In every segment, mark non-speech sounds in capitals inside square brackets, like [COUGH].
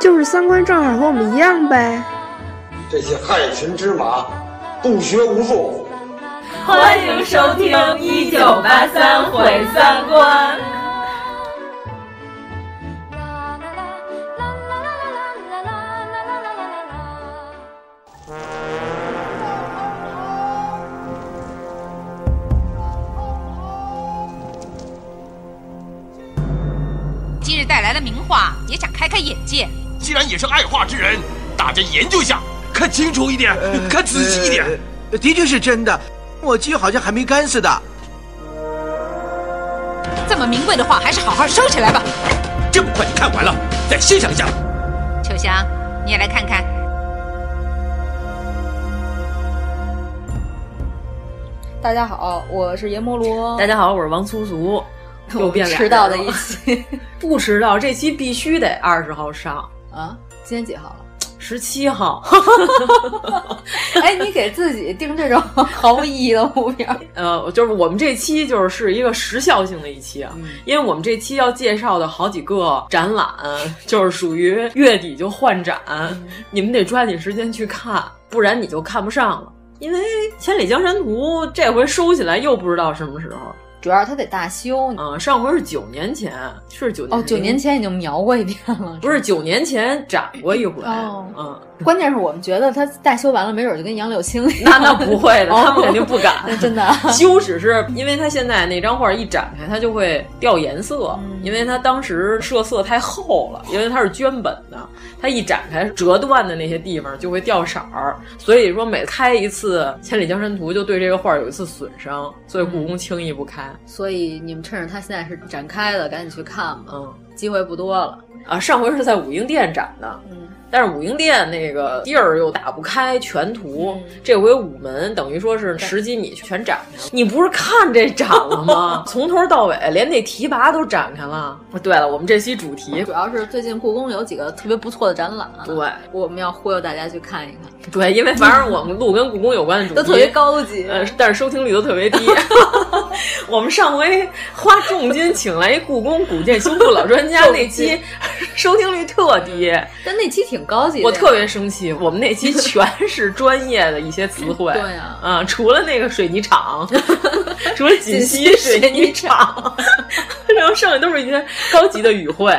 就是三观正好和我们一样呗。这些害群之马，不学无术。欢迎收听《一九八三毁三观》。今日带来的名画，也想开开眼界。既然也是爱画之人，大家研究一下，看清楚一点，看仔细一点。的确是真的，墨迹好像还没干似的。这么名贵的画，还是好好收起来吧。这么快就看完了，再欣赏一下。秋香，你也来看看。大家好，我是阎摩罗。大家好，我是王粗俗。[LAUGHS] 又变了迟到的一期，[LAUGHS] 不迟到，这期必须得二十号上啊！今天几号了？十七号。[LAUGHS] 哎，你给自己定这种 [LAUGHS] 毫无意义的目标？呃，就是我们这期就是是一个时效性的一期啊，嗯、因为我们这期要介绍的好几个展览，就是属于月底就换展，嗯、你们得抓紧时间去看，不然你就看不上了。因为《千里江山图》这回收起来又不知道什么时候。主要它得大修啊、嗯！上回是九年前，是九年哦，九年前已经描过一遍了，不是九年前展过一回。哦，嗯，[LAUGHS] 关键是我们觉得他大修完了，没准就跟杨柳青一样那那不会的，他们肯定不敢。[LAUGHS] 那真的 [LAUGHS] 修只是因为他现在那张画一展开，它就会掉颜色，嗯、因为它当时设色太厚了，因为它是绢本的，它一展开折断的那些地方就会掉色儿，所以说每开一次《千里江山图》就对这个画有一次损伤，所以故宫轻易不开。所以你们趁着它现在是展开的，赶紧去看吧。嗯，机会不多了啊。上回是在武英殿展的，嗯，但是武英殿那个地儿又打不开全图，嗯、这回午门等于说是十几米全展开了。你不是看这展了吗？[LAUGHS] 从头到尾连那提拔都展开了。对了，我们这期主题主要是最近故宫有几个特别不错的展览，对，我们要忽悠大家去看一看。对，因为反正我们录跟故宫有关的主题都特别高级，呃，但是收听率都特别低。[LAUGHS] [LAUGHS] 我们上回花重金请来一故宫古建修复老专家，[LAUGHS] 那期收听率特低，但那期挺高级的。我特别生气，我们那期全是专业的一些词汇。[LAUGHS] 对呀、啊，啊，除了那个水泥厂，除了锦溪水泥厂，然后剩下都是一些高级的语汇。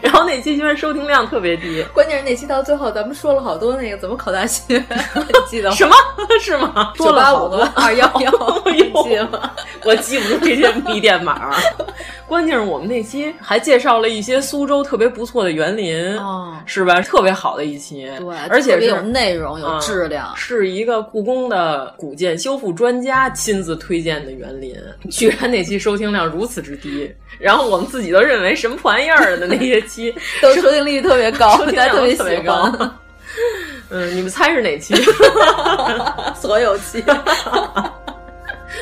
然后那期居然收听量特别低，关键是那期到最后咱们说了好多那个怎么考大学，你记得吗？什么是吗？九八五和二幺幺，记了。我记不住这些密电码。关键是我们那期还介绍了一些苏州特别不错的园林，哦、是吧？特别好的一期，对，而且有内容、有质量、嗯，是一个故宫的古建修复专家亲自推荐的园林。居然那期收听量如此之低，然后我们自己都认为什么破玩意儿的那些期，[LAUGHS] 都收听率特别高，收听量特别特别高。嗯，你们猜是哪期？[LAUGHS] 所有期。[LAUGHS]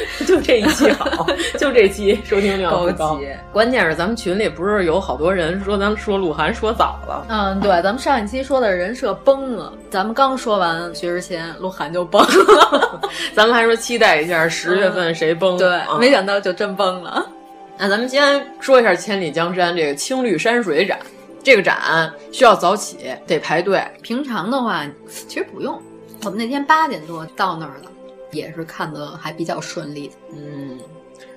[LAUGHS] 就这一期好，就这期收听量不高。级关键是咱们群里不是有好多人说咱说鹿晗说早了。嗯，对，咱们上一期说的人设崩了，咱们刚说完薛之谦，鹿晗就崩了。[LAUGHS] 咱们还说期待一下十月份谁崩、嗯，对、嗯，没想到就真崩了。[LAUGHS] 那咱们先说一下《千里江山》这个青绿山水展，这个展需要早起，得排队。平常的话，其实不用。我们那天八点多到那儿了。也是看的还比较顺利，嗯，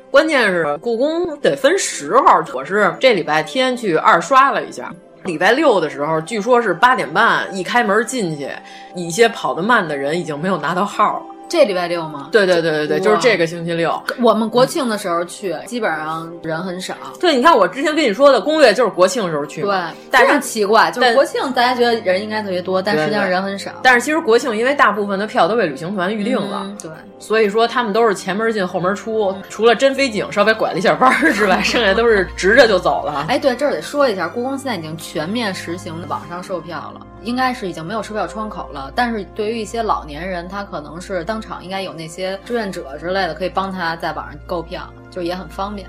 关键是故宫得分时候，我是这礼拜天去二刷了一下，礼拜六的时候，据说是八点半一开门进去，一些跑得慢的人已经没有拿到号了。这礼拜六吗？对对对对对，就是这个星期六。我们国庆的时候去，基本上人很少。对，你看我之前跟你说的攻略就是国庆的时候去。对，但是奇怪，就是国庆大家觉得人应该特别多，但实际上人很少。但是其实国庆因为大部分的票都被旅行团预定了，对，所以说他们都是前门进后门出，除了真飞井稍微拐了一下弯儿之外，[LAUGHS] 剩下都是直着就走了。哎，对，这儿得说一下，故宫现在已经全面实行网上售票了，应该是已经没有售票窗口了。但是对于一些老年人，他可能是当场应该有那些志愿者之类的，可以帮他在网上购票，就也很方便。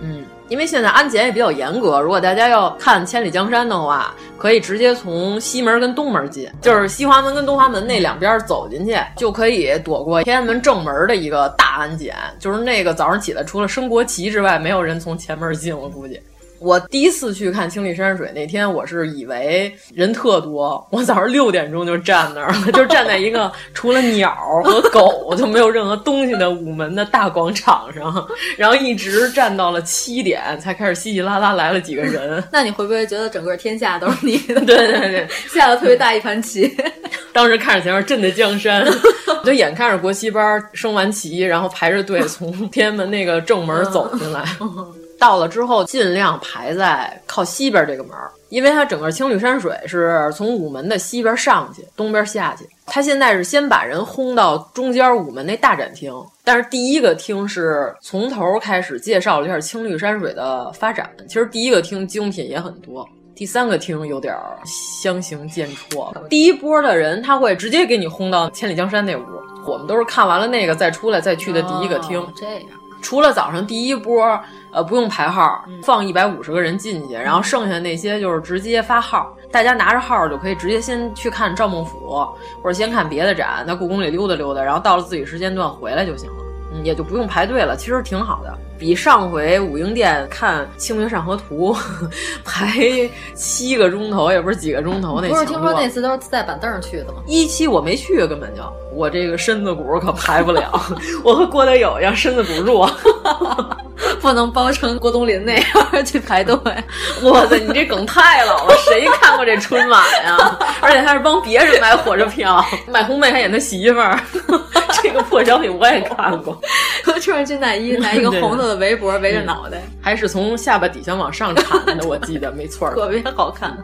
嗯，因为现在安检也比较严格，如果大家要看《千里江山》的话，可以直接从西门跟东门进，就是西华门跟东华门那两边走进去，就可以躲过天安门正门的一个大安检。就是那个早上起来，除了升国旗之外，没有人从前门进，我估计。我第一次去看青绿山水那天，我是以为人特多，我早上六点钟就站那儿了，[LAUGHS] 就站在一个除了鸟和狗就没有任何东西的午门的大广场上，[LAUGHS] 然后一直站到了七点，才开始稀稀拉拉来了几个人。[LAUGHS] 那你会不会觉得整个天下都是你的？对对对，下了特别大一盘棋。当时看着前面震的江山，就眼看着国旗班升完旗，然后排着队从天安门那个正门走进来。到了之后，尽量排在靠西边这个门，因为它整个青绿山水是从午门的西边上去，东边下去。它现在是先把人轰到中间午门那大展厅，但是第一个厅是从头开始介绍了一下青绿山水的发展。其实第一个厅精品也很多，第三个厅有点相形见绌。第一波的人他会直接给你轰到千里江山那屋，我们都是看完了那个再出来再去的第一个厅。这样，除了早上第一波。呃，不用排号，放一百五十个人进去，然后剩下那些就是直接发号，大家拿着号就可以直接先去看赵孟俯，或者先看别的展，在故宫里溜达溜达，然后到了自己时间段回来就行了，嗯，也就不用排队了，其实挺好的，比上回武英殿看《清明上河图》[LAUGHS] 排七个钟头，也不是几个钟头那。不是听说那次都是带板凳去的吗？一期我没去，根本就我这个身子骨可排不了，[LAUGHS] 我和郭德友一样身子骨弱。[LAUGHS] 不能包成郭冬临那 [LAUGHS] 样去排队，哇塞，你这梗太老了，谁看过这春晚呀？[LAUGHS] 而且他是帮别人买火车票，[LAUGHS] 买红梅还演他媳妇儿，这个破小品我也看过。穿着军大衣，拿一个红色的围脖围着脑袋，还是从下巴底下往上缠的，我记得没错，特别好看。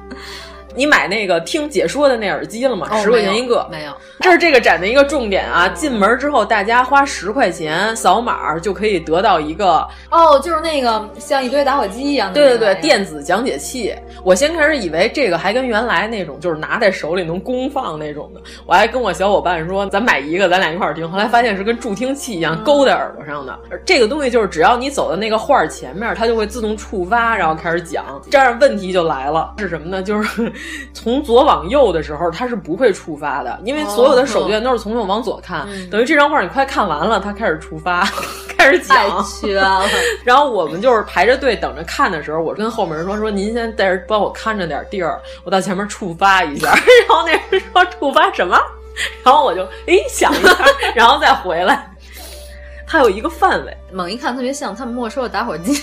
你买那个听解说的那耳机了吗？十块钱一个，没有。这是这个展的一个重点啊！进门之后，大家花十块钱扫码就可以得到一个哦，就是那个像一堆打火机一样的，对对对，电子讲解器。我先开始以为这个还跟原来那种就是拿在手里能公放那种的，我还跟我小伙伴说咱买一个，咱俩一块儿听。后来发现是跟助听器一样勾在耳朵上的。这个东西就是只要你走到那个画前面，它就会自动触发，然后开始讲。这样问题就来了，是什么呢？就是从左往右的时候，它是不会触发的，因为所有的手卷都是从右往左看，等于这张画你快看完了，它开始触发，[LAUGHS] 开始讲。太缺了。然后我们就是排着队等着看的时候，我跟后面人说说您先在这帮我看着点地儿，我到前面触发一下。[LAUGHS] 然后那人说触发什么？[LAUGHS] 然后我就哎想一下，然后再回来。它有一个范围，猛一看特别像他们没收的打火机，[LAUGHS]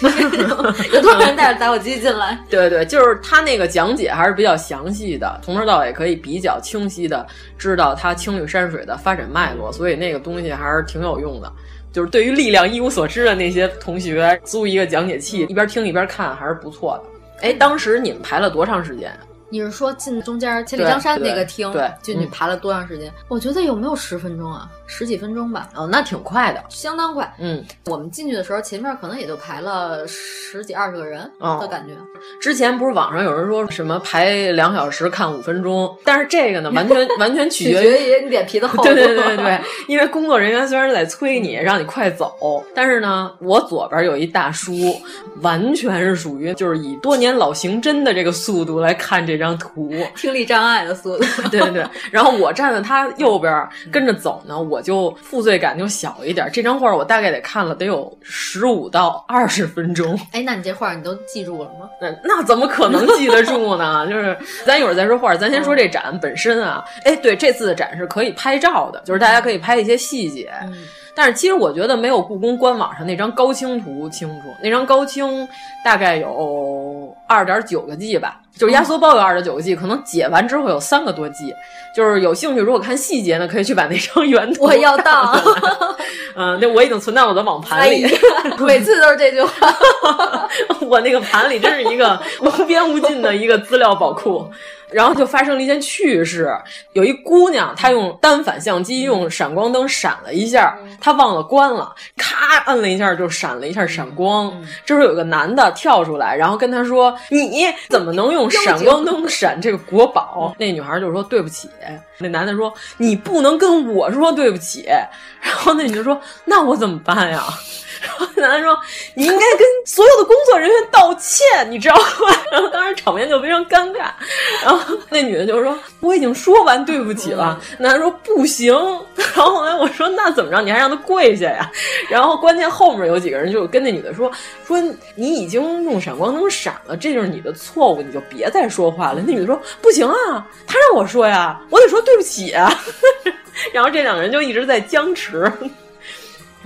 [LAUGHS] 有多少人带着打火机进来？对对，就是他那个讲解还是比较详细的，从头到尾可以比较清晰的知道它青绿山水的发展脉络，所以那个东西还是挺有用的。就是对于力量一无所知的那些同学，租一个讲解器，一边听一边看还是不错的。哎，当时你们排了多长时间？你是说进中间千里江山那个厅，对，进去排了多长时间？我觉得有没有十分钟啊？十几分钟吧。哦，那挺快的，相当快。嗯，我们进去的时候，前面可能也就排了十几二十个人的感觉。之前不是网上有人说什么排两小时看五分钟，但是这个呢，完全完全取决于你脸皮的厚度。对对对对，因为工作人员虽然在催你让你快走，但是呢，我左边有一大叔，完全是属于就是以多年老刑侦的这个速度来看这张图，听力障碍的速度。[LAUGHS] 对对对，然后我站在他右边跟着走呢，我就负罪感就小一点。这张画我大概得看了得有十五到二十分钟。[LAUGHS] 哎，那你这画你都记住了吗？那那怎么可能记得住呢？[LAUGHS] 就是咱一会儿再说画，咱先说这展本身啊。哎，对，这次的展是可以拍照的，就是大家可以拍一些细节。但是其实我觉得没有故宫官网上那张高清图清楚。那张高清大概有二点九个 G 吧，就是压缩包有二十九个 G，可能解完之后有三个多 G。就是有兴趣，如果看细节呢，可以去把那张原图我要到。嗯，那我已经存在我的网盘里，[LAUGHS] 每次都是这句话。[LAUGHS] 我那个盘里真是一个无边无尽的一个资料宝库。然后就发生了一件趣事，有一姑娘，她用单反相机用闪光灯闪了一下，她忘了关了，咔摁了一下就闪了一下闪光。这时候有个男的跳出来，然后跟她说：“你怎么能用闪光灯闪这个国宝？”那女孩就说：“对不起。”那男的说：“你不能跟我说对不起。”然后那女的说：“那我怎么办呀？” [LAUGHS] 然后男的说：“你应该跟所有的工作人员道歉，你知道吗？”然后当时场面就非常尴尬。然后那女的就说：“我已经说完对不起了。”男的说：“不行。”然后后来我说：“那怎么着？你还让他跪下呀？”然后关键后面有几个人就跟那女的说：“说你已经用闪光灯闪了，这就是你的错误，你就别再说话了。”那女的说：“不行啊，他让我说呀，我得说对不起啊。[LAUGHS] ”然后这两个人就一直在僵持。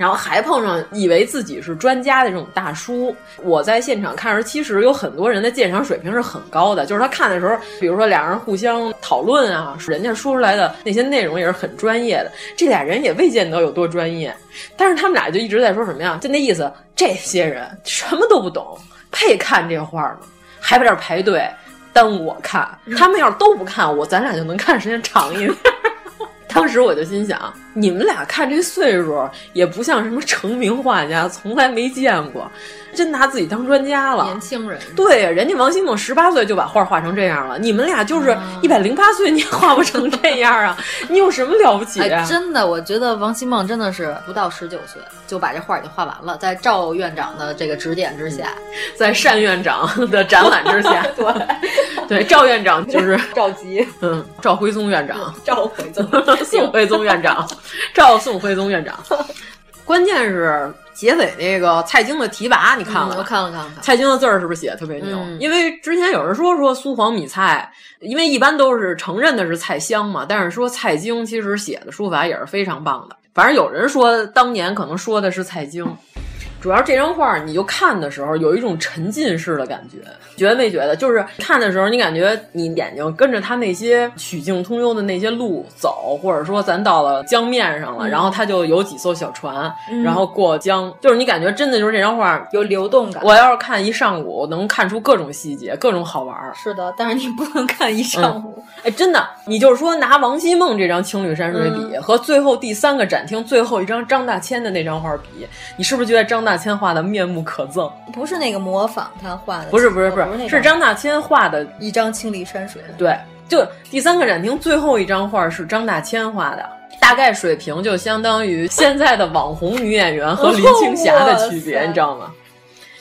然后还碰上以为自己是专家的这种大叔。我在现场看时，其实有很多人的鉴赏水平是很高的。就是他看的时候，比如说俩人互相讨论啊，人家说出来的那些内容也是很专业的。这俩人也未见得有多专业，但是他们俩就一直在说什么呀？就那意思，这些人什么都不懂，配看这画吗？还在这排队耽误我看。他们要是都不看，我咱俩就能看时间长一点。[LAUGHS] 当时我就心想，你们俩看这岁数也不像什么成名画家，从来没见过，真拿自己当专家了。年轻人，对呀，人家王希孟十八岁就把画画成这样了，你们俩就是一百零八岁，你也画不成这样啊？[LAUGHS] 你有什么了不起啊？真的，我觉得王希孟真的是不到十九岁就把这画已经画完了，在赵院长的这个指点之下，在单院长的展览之下，[LAUGHS] 对对，赵院长就是 [LAUGHS] 赵吉，嗯，赵徽宗院长，赵徽宗。宋徽宗院长，赵宋徽宗院长。关键是结尾那个蔡京的提拔，你看了？我看了，看了。蔡京的字儿是不是写的特别牛？因为之前有人说说苏黄米蔡，因为一般都是承认的是蔡襄嘛，但是说蔡京其实写的书法也是非常棒的。反正有人说当年可能说的是蔡京。主要这张画，你就看的时候有一种沉浸式的感觉，觉得没觉得？就是看的时候，你感觉你眼睛跟着他那些曲径通幽的那些路走，或者说咱到了江面上了，然后他就有几艘小船，然后过江，就是你感觉真的就是这张画有流动感。我要是看一上午，能看出各种细节，各种好玩。是的，但是你不能看一上午。哎，真的，你就是说拿王希孟这张青绿山水比和最后第三个展厅最后一张张大千的那张画比，你是不是觉得张大？大千画的面目可憎，不是那个模仿他画的，不是不是不是，是张大千画的一张青绿山水。对，就第三个展厅最后一张画是张大千画的，大概水平就相当于现在的网红女演员和林青霞的区别，你知道吗？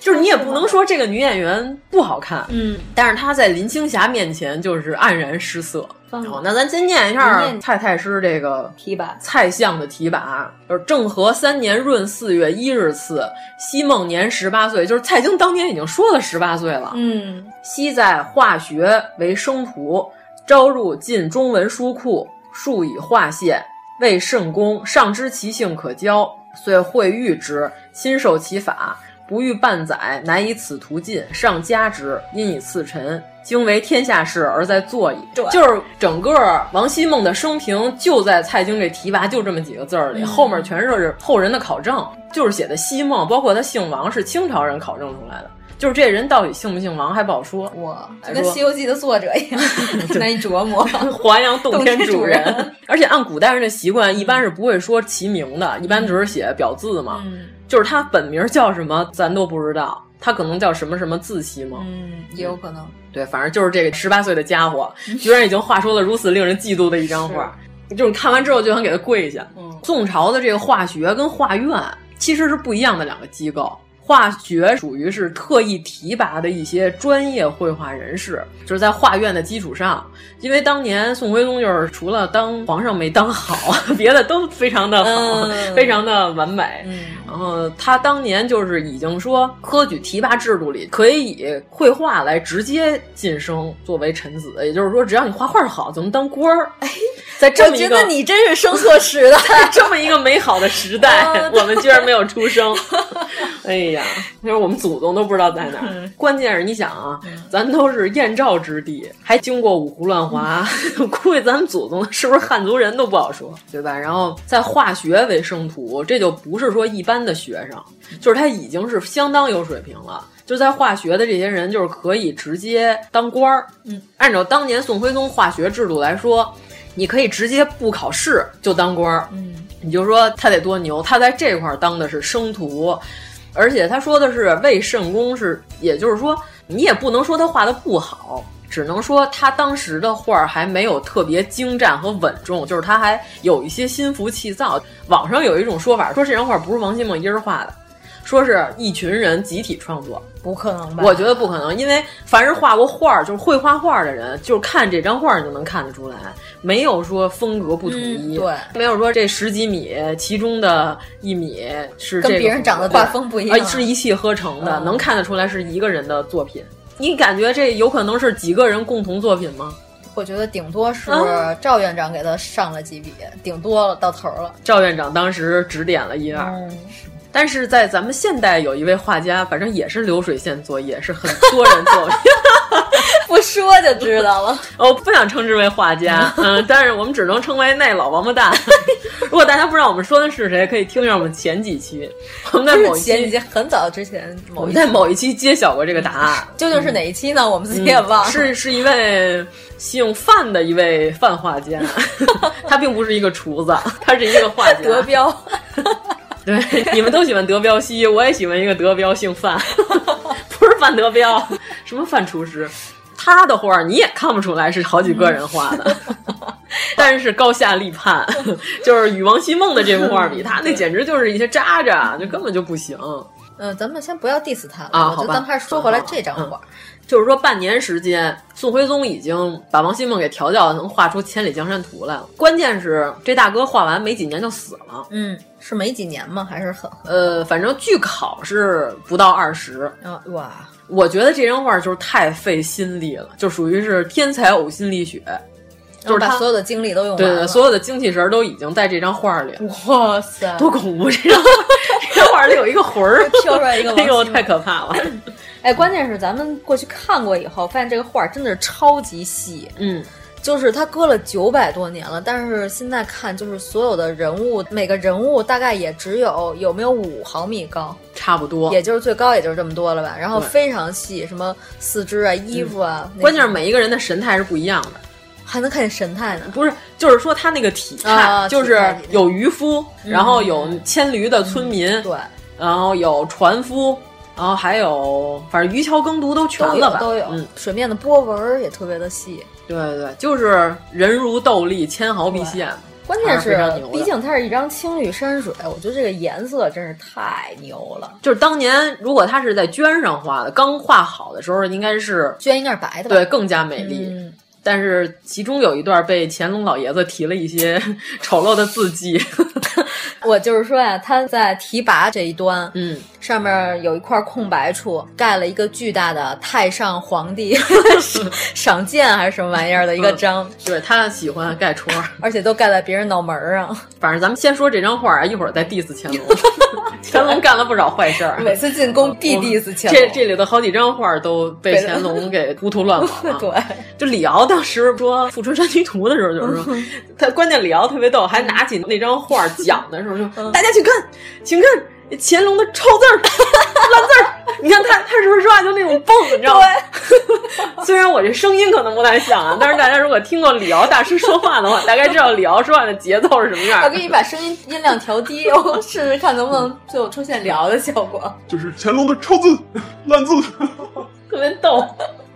就是你也不能说这个女演员不好看，嗯，但是她在林青霞面前就是黯然失色。好，那咱先念一下蔡太师这个题跋，蔡相的题跋，就是正和三年闰四月一日次，西孟年十八岁，就是蔡京当年已经说了十八岁了。嗯，昔在化学为生徒，招入晋中文书库，数以化谢，为甚公，上知其性可教，遂会遇之，亲授其法。不欲半载，乃以此途尽上加之，因以次臣。经为天下事而在做矣。就是整个王希孟的生平，就在蔡京这提拔就这么几个字儿里，后面全是后人的考证，就是写的希孟，包括他姓王是清朝人考证出来的。就是这人到底姓不姓王还不好说。哇，就跟《西游记》的作者一样 [LAUGHS] 难以琢磨。[LAUGHS] 华阳洞天主人，而且按古代人的习惯，一般是不会说其名的，一般只是写表字嘛。就是他本名叫什么，咱都不知道。他可能叫什么什么字希孟，嗯，也有可能。对，反正就是这个十八岁的家伙，居然已经画出了如此令人嫉妒的一张画，就是看完之后就想给他跪下。宋朝的这个画学跟画院其实是不一样的两个机构。画学属于是特意提拔的一些专业绘画人士，就是在画院的基础上。因为当年宋徽宗就是除了当皇上没当好，[LAUGHS] 别的都非常的好，非常的完美。然后他当年就是已经说科举提拔制度里可以以绘画来直接晋升作为臣子，也就是说只要你画画好就能当官儿。哎，在这么一个，我觉得你真是生错时代，[LAUGHS] 在这么一个美好的时代，[LAUGHS] 我们居然没有出生。哎呀，[LAUGHS] 就是我们祖宗都不知道在哪儿。[LAUGHS] 关键是你想啊，咱都是燕赵之地，还经过五胡乱华，[LAUGHS] 估计咱们祖宗是不是汉族人都不好说，对吧？然后在化学为生徒，这就不是说一般的学生，就是他已经是相当有水平了。就在化学的这些人，就是可以直接当官儿。嗯，按照当年宋徽宗化学制度来说，你可以直接不考试就当官儿。嗯，你就说他得多牛，他在这块儿当的是生徒，而且他说的是魏圣公，是也就是说，你也不能说他画的不好，只能说他当时的画还没有特别精湛和稳重，就是他还有一些心浮气躁。网上有一种说法，说这张画不是王希孟一人画的。说是一群人集体创作，不可能吧？我觉得不可能，因为凡是画过画，就是会画画的人，就是看这张画你就能看得出来，没有说风格不统一，嗯、对，没有说这十几米其中的一米是跟别人长得画风不一样，啊，是一气呵成的，嗯、能看得出来是一个人的作品。你感觉这有可能是几个人共同作品吗？我觉得顶多是赵院长给他上了几笔，顶多了到头了。赵院长当时指点了一二。嗯但是在咱们现代有一位画家，反正也是流水线作业，是很多人做。不说就知道了。我不想称之为画家，[LAUGHS] 嗯，但是我们只能称为那老王八蛋。如果大家不知道我们说的是谁，可以听一下我们前几期。我们在某一期很早之前，我们在某一期揭晓过这个答案。[LAUGHS] 究竟是哪一期呢？我们自己也忘了。嗯、是是一位姓范的一位范画家，[LAUGHS] 他并不是一个厨子，他是一个画家。德彪。对，你们都喜欢德彪西，我也喜欢一个德彪姓范，[LAUGHS] 不是范德彪，什么范厨师。他的画你也看不出来是好几个人画的，[LAUGHS] 但是高下立判，就是与王希孟的这幅画比，[LAUGHS] 他那简直就是一些渣渣，就根本就不行。嗯，咱们先不要 diss 他啊，好吧，咱们还是说回来这张画。就是说，半年时间，宋徽宗已经把王希孟给调教，能画出《千里江山图》来了。关键是这大哥画完没几年就死了。嗯，是没几年吗？还是很……呃，反正据考是不到二十。啊，哇！我觉得这张画就是太费心力了，就属于是天才呕心沥血，就是把所有的精力都用对对，所有的精气神都已经在这张画里。哇塞，多恐怖！这张 [LAUGHS] 这张画里有一个魂儿飘出来一个，[LAUGHS] 哎呦，太可怕了。哎，关键是咱们过去看过以后，发现这个画真的是超级细。嗯，就是它搁了九百多年了，但是现在看，就是所有的人物，每个人物大概也只有有没有五毫米高，差不多，也就是最高也就是这么多了吧。然后非常细，什么四肢啊、衣服啊，嗯、关键是每一个人的神态是不一样的，还能看见神态呢。不是，就是说他那个体态，啊、就是有渔夫，然后有牵驴的村民，嗯、对，然后有船夫。然后还有，反正渔樵耕读都全了吧？都有，嗯，水面的波纹也特别的细。对对对，就是人如豆粒，纤毫毕现。关键是，毕竟它是一张青绿山水，我觉得这个颜色真是太牛了。就是当年如果它是在绢上画的，刚画好的时候，应该是绢应该是白的吧？对，更加美丽。嗯但是其中有一段被乾隆老爷子提了一些 [LAUGHS] 丑陋的字迹。[LAUGHS] 我就是说呀，他在提拔这一端，嗯，上面有一块空白处，盖了一个巨大的太上皇帝 [LAUGHS] 赏鉴还是什么玩意儿的一个章。嗯、对他喜欢盖戳，而且都盖在别人脑门上。反正咱们先说这张画啊，一会儿再 diss 乾隆。[LAUGHS] 乾隆干了不少坏事儿，每次进宫必 diss 乾隆。这这里的好几张画都被乾隆给糊涂乱画了。[LAUGHS] 对，就李敖当时说《富春山居图》的时候，就是说他关键李敖特别逗，还拿起那张画讲的时候说：“大家请看，请看乾隆的臭字儿、[LAUGHS] 烂字儿。你看他他是不是说话就那种蹦，你知道吗？[LAUGHS] 虽然我这声音可能不太像啊，但是大家如果听过李敖大师说话的话，大概知道李敖说话的节奏是什么样。我给你把声音音量调低，我试试看能不能最后出现李敖的效果。就是乾隆的臭字、烂字，特别逗。”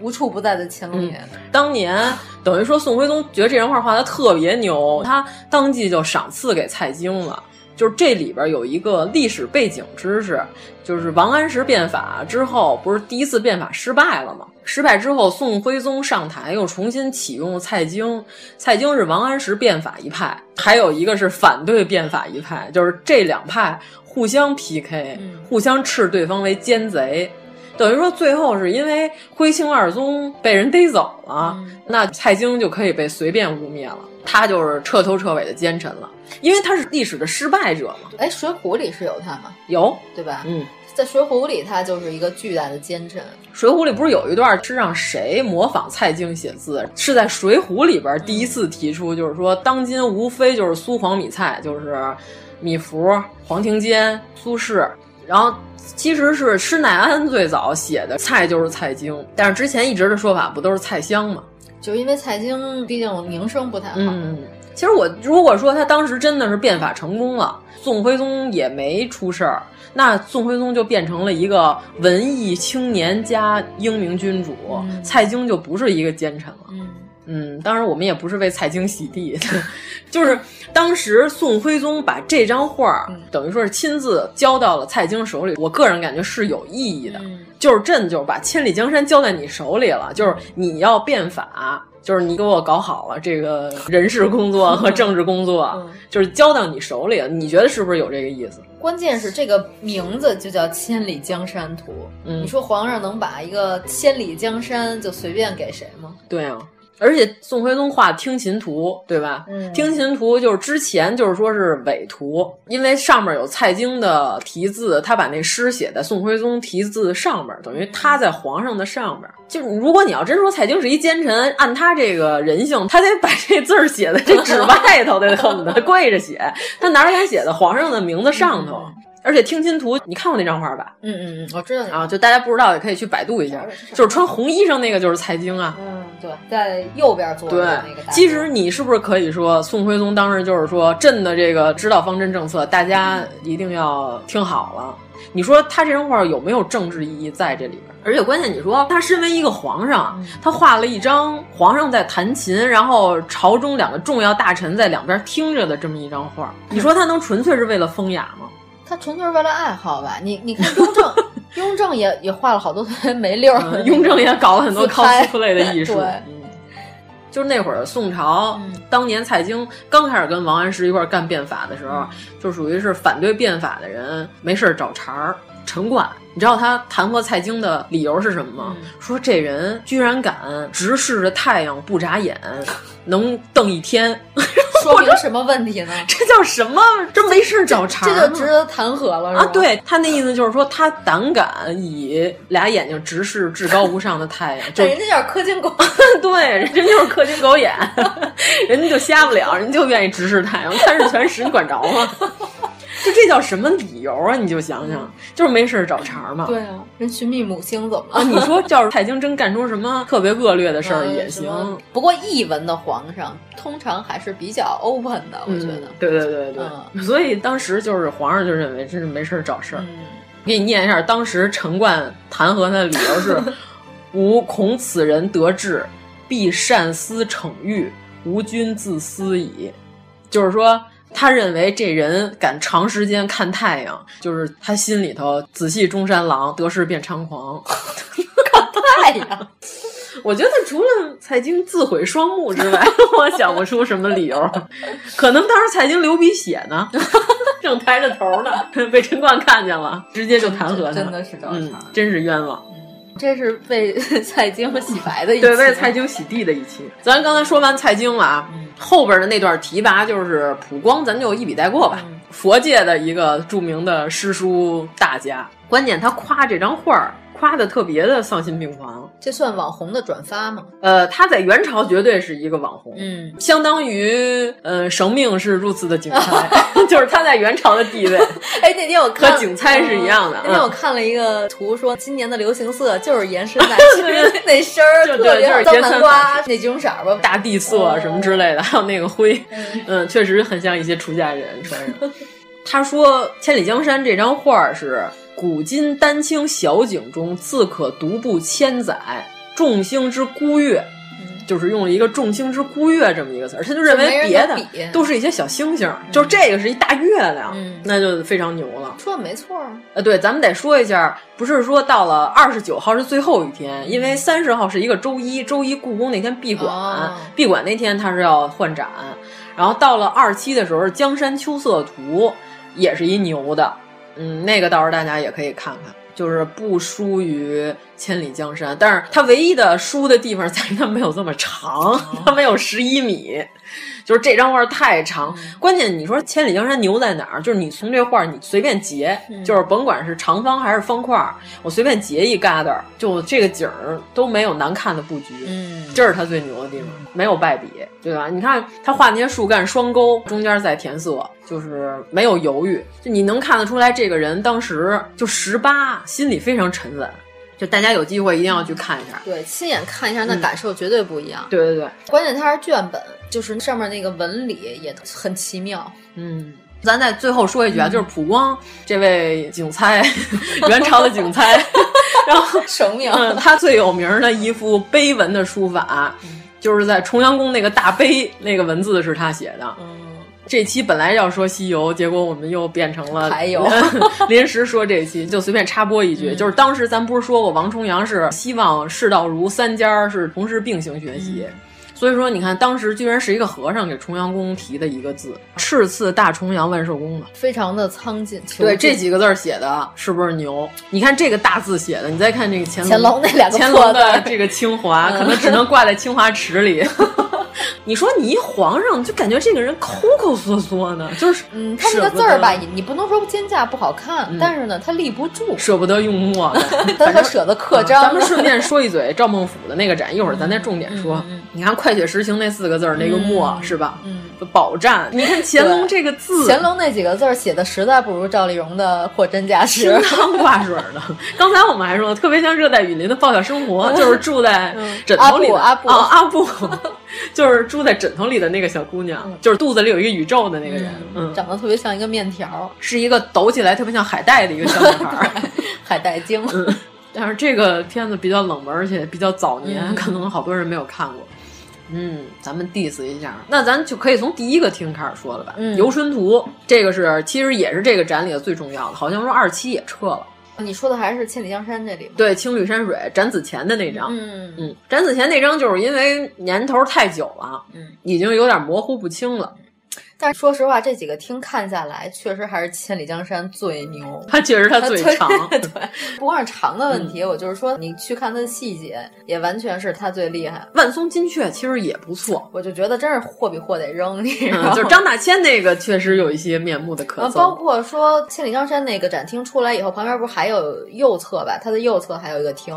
无处不在的乾隆爷、嗯，当年等于说宋徽宗觉得这人画画的特别牛，他当即就赏赐给蔡京了。就是这里边有一个历史背景知识，就是王安石变法之后，不是第一次变法失败了吗？失败之后，宋徽宗上台又重新启用蔡京，蔡京是王安石变法一派，还有一个是反对变法一派，就是这两派互相 PK，、嗯、互相斥对方为奸贼。等于说最后是因为徽钦二宗被人逮走了，嗯、那蔡京就可以被随便污蔑了，他就是彻头彻尾的奸臣了，因为他是历史的失败者嘛。哎，《水浒》里是有他吗？有，对吧？嗯。在《水浒》里，他就是一个巨大的奸臣。《水浒》里不是有一段是让谁模仿蔡京写字？是在《水浒》里边第一次提出，就是说当今无非就是苏黄米蔡，就是米芾、黄庭坚、苏轼，然后其实是施耐庵最早写的蔡就是蔡京，但是之前一直的说法不都是蔡襄吗？就因为蔡京毕竟名声不太好。嗯，其实我如果说他当时真的是变法成功了，宋徽宗也没出事儿。那宋徽宗就变成了一个文艺青年加英明君主，嗯、蔡京就不是一个奸臣了。嗯嗯，当然我们也不是为蔡京洗地，[LAUGHS] 就是当时宋徽宗把这张画、嗯、等于说是亲自交到了蔡京手里，我个人感觉是有意义的，嗯、就是朕就是把千里江山交在你手里了，就是你要变法。就是你给我搞好了这个人事工作和政治工作，嗯、就是交到你手里了。你觉得是不是有这个意思？关键是这个名字就叫《千里江山图》。嗯，你说皇上能把一个千里江山就随便给谁吗？对啊。而且宋徽宗画《听琴图》，对吧？嗯，《听琴图》就是之前就是说是伪图，因为上面有蔡京的题字，他把那诗写在宋徽宗题字上面，等于他在皇上的上面。就是如果你要真说蔡京是一奸臣，按他这个人性，他得把这字儿写在这纸外头，得 [LAUGHS] 恨不得跪着写，他哪敢写在皇上的名字上头？嗯而且听琴图，你看过那张画吧？嗯嗯嗯，我知道啊，就大家不知道也可以去百度一下，就是穿红衣裳那个就是蔡京啊。嗯，对，在右边坐的那个大。其实你是不是可以说，宋徽宗当时就是说，朕的这个指导方针政策，大家一定要听好了。你说他这张画有没有政治意义在这里边？而且关键，你说他身为一个皇上，他画了一张皇上在弹琴，然后朝中两个重要大臣在两边听着的这么一张画，你说他能纯粹是为了风雅吗？他纯粹是为了爱好吧？你你看雍正，[LAUGHS] 雍正也也画了好多特别 [LAUGHS] 没溜雍正也搞了很多 cosplay 的艺 [LAUGHS] 术。对，嗯，就是那会儿宋朝，嗯、当年蔡京刚开始跟王安石一块干变法的时候，嗯、就属于是反对变法的人，没事找茬儿。陈冠，你知道他弹劾蔡京的理由是什么吗？嗯、说这人居然敢直视着太阳不眨眼，[LAUGHS] 能瞪一天。[LAUGHS] 说明什么问题呢？[LAUGHS] 这叫什么？这没事找茬，这就值得弹劾了啊！对他那意思就是说，他胆敢以俩眼睛直视至高无上的太阳，这人家就是氪金狗，对，人家就是氪金狗眼，人家就瞎不了，人就愿意直视太阳，看日全食，你管着吗？就这叫什么理由啊？你就想想，就是没事找茬嘛。对啊，人寻觅母星怎么了？啊，你说要是蔡京真干出什么特别恶劣的事儿嗯也行。不过译文的皇上通常还是比较 open 的，我觉得。嗯、对对对对，嗯、所以当时就是皇上就认为这是没事找事儿。嗯、给你念一下，当时陈冠弹劾他的理由是：[LAUGHS] 吾恐此人得志，必善思逞欲，吾君自私矣。就是说。他认为这人敢长时间看太阳，就是他心里头仔细中山狼，得势变猖狂。看太阳，[LAUGHS] 我觉得除了蔡京自毁双目之外，[LAUGHS] 我想不出什么理由。可能当时蔡京流鼻血呢，[LAUGHS] 正抬着头呢，被陈冠看见了，直接就弹劾他。真的是找茬、嗯，真是冤枉。这是为 [LAUGHS] 蔡京洗白的一期，对，为蔡京洗地的一期。咱刚才说完蔡京了啊，嗯、后边的那段提拔就是普光，咱就一笔带过吧。嗯、佛界的一个著名的诗书大家，关键他夸这张画儿。夸的特别的丧心病狂，这算网红的转发吗？呃，他在元朝绝对是一个网红，嗯，相当于呃生命是如此的精彩，[LAUGHS] 就是他在元朝的地位。[LAUGHS] 哎，那天我看和景猜是一样的。嗯、那天我看了一个图，说今年的流行色就是延伸奶裙 [LAUGHS] 那身儿，就对，就是脏南瓜那几种色儿吧，大地色什么之类的，还有那个灰，嗯，确实很像一些出家人穿上。他说《千里江山》这张画是。古今丹青小景中，自可独步千载。众星之孤月，嗯、就是用了一个“众星之孤月”这么一个词儿，他就认为别的都是一些小星星，嗯、就是这个是一大月亮，嗯、那就非常牛了。说的没错啊。呃，对，咱们得说一下，不是说到了二十九号是最后一天，因为三十号是一个周一，周一故宫那天闭馆，哦、闭馆那天他是要换展，然后到了二七的时候，《江山秋色图》也是一牛的。嗯，那个到时候大家也可以看看。就是不输于《千里江山》，但是它唯一的输的地方在于它没有这么长，它没有十一米。就是这张画太长，关键你说千里江山牛在哪儿？就是你从这画你随便截，就是甭管是长方还是方块，我随便截一疙瘩，就这个景儿都没有难看的布局。嗯，这是他最牛的地方，没有败笔，对吧？你看他画那些树干双钩，中间再填色，就是没有犹豫，就你能看得出来这个人当时就十八，心里非常沉稳。就大家有机会一定要去看一下，对，亲眼看一下，那感受绝对不一样。对对对，关键它是卷本，就是上面那个纹理也很奇妙。嗯，咱再最后说一句啊，就是普光这位警猜，元朝的警猜，[LAUGHS] 然后神明，他最有名的一幅碑文的书法，就是在重阳宫那个大碑，那个文字是他写的。嗯。这期本来要说西游，结果我们又变成了还有 [LAUGHS] 临时说这期，就随便插播一句，嗯、就是当时咱不是说过王重阳是希望世道儒三家是同时并行学习，嗯、所以说你看当时居然是一个和尚给重阳宫提的一个字“赤赐大重阳万寿宫”的，非常的苍劲。对这几个字写的是不是牛？你看这个大字写的，你再看这个乾乾隆那两个乾隆的这个清华，可能只能挂在清华池里。你说你一皇上就感觉这个人抠抠缩缩的，就是嗯，他那个字儿吧，你不能说肩架不好看，嗯、但是呢，他立不住，舍不得用墨，[LAUGHS] 他可舍得刻章、啊。咱们顺便说一嘴赵孟俯的那个展，一会儿咱再重点说。嗯嗯、你看“快雪时晴”那四个字儿，那个墨、嗯、是吧？嗯，饱蘸。你看乾隆这个字，乾隆那几个字写的实在不如赵丽蓉的货真价实，清汤挂水的。刚才我们还说，特别像热带雨林的爆笑生活，就是住在枕头里的阿布啊，阿布。就是住在枕头里的那个小姑娘，嗯、就是肚子里有一个宇宙的那个人，嗯，长得特别像一个面条，是一个抖起来特别像海带的一个小女孩，[LAUGHS] 海带精。嗯，[LAUGHS] 但是这个片子比较冷门，而且比较早年，嗯、可能好多人没有看过。嗯，咱们 diss 一下，那咱就可以从第一个厅开始说了吧。嗯，游春图这个是其实也是这个展里的最重要的，好像说二期也撤了。你说的还是《千里江山》这里吗？对，青绿山水展子虔的那张，嗯嗯，展子虔那张就是因为年头太久了，嗯，已经有点模糊不清了。但是说实话，这几个厅看下来，确实还是《千里江山》最牛。[LAUGHS] 它确实它最长，[LAUGHS] 对，不光是长的问题，嗯、我就是说，你去看它的细节，也完全是它最厉害。万松金阙其实也不错，我就觉得真是货比货得扔。你知道嗯、就是张大千那个确实有一些面目的可憎。包括说《千里江山》那个展厅出来以后，旁边不是还有右侧吧？它的右侧还有一个厅，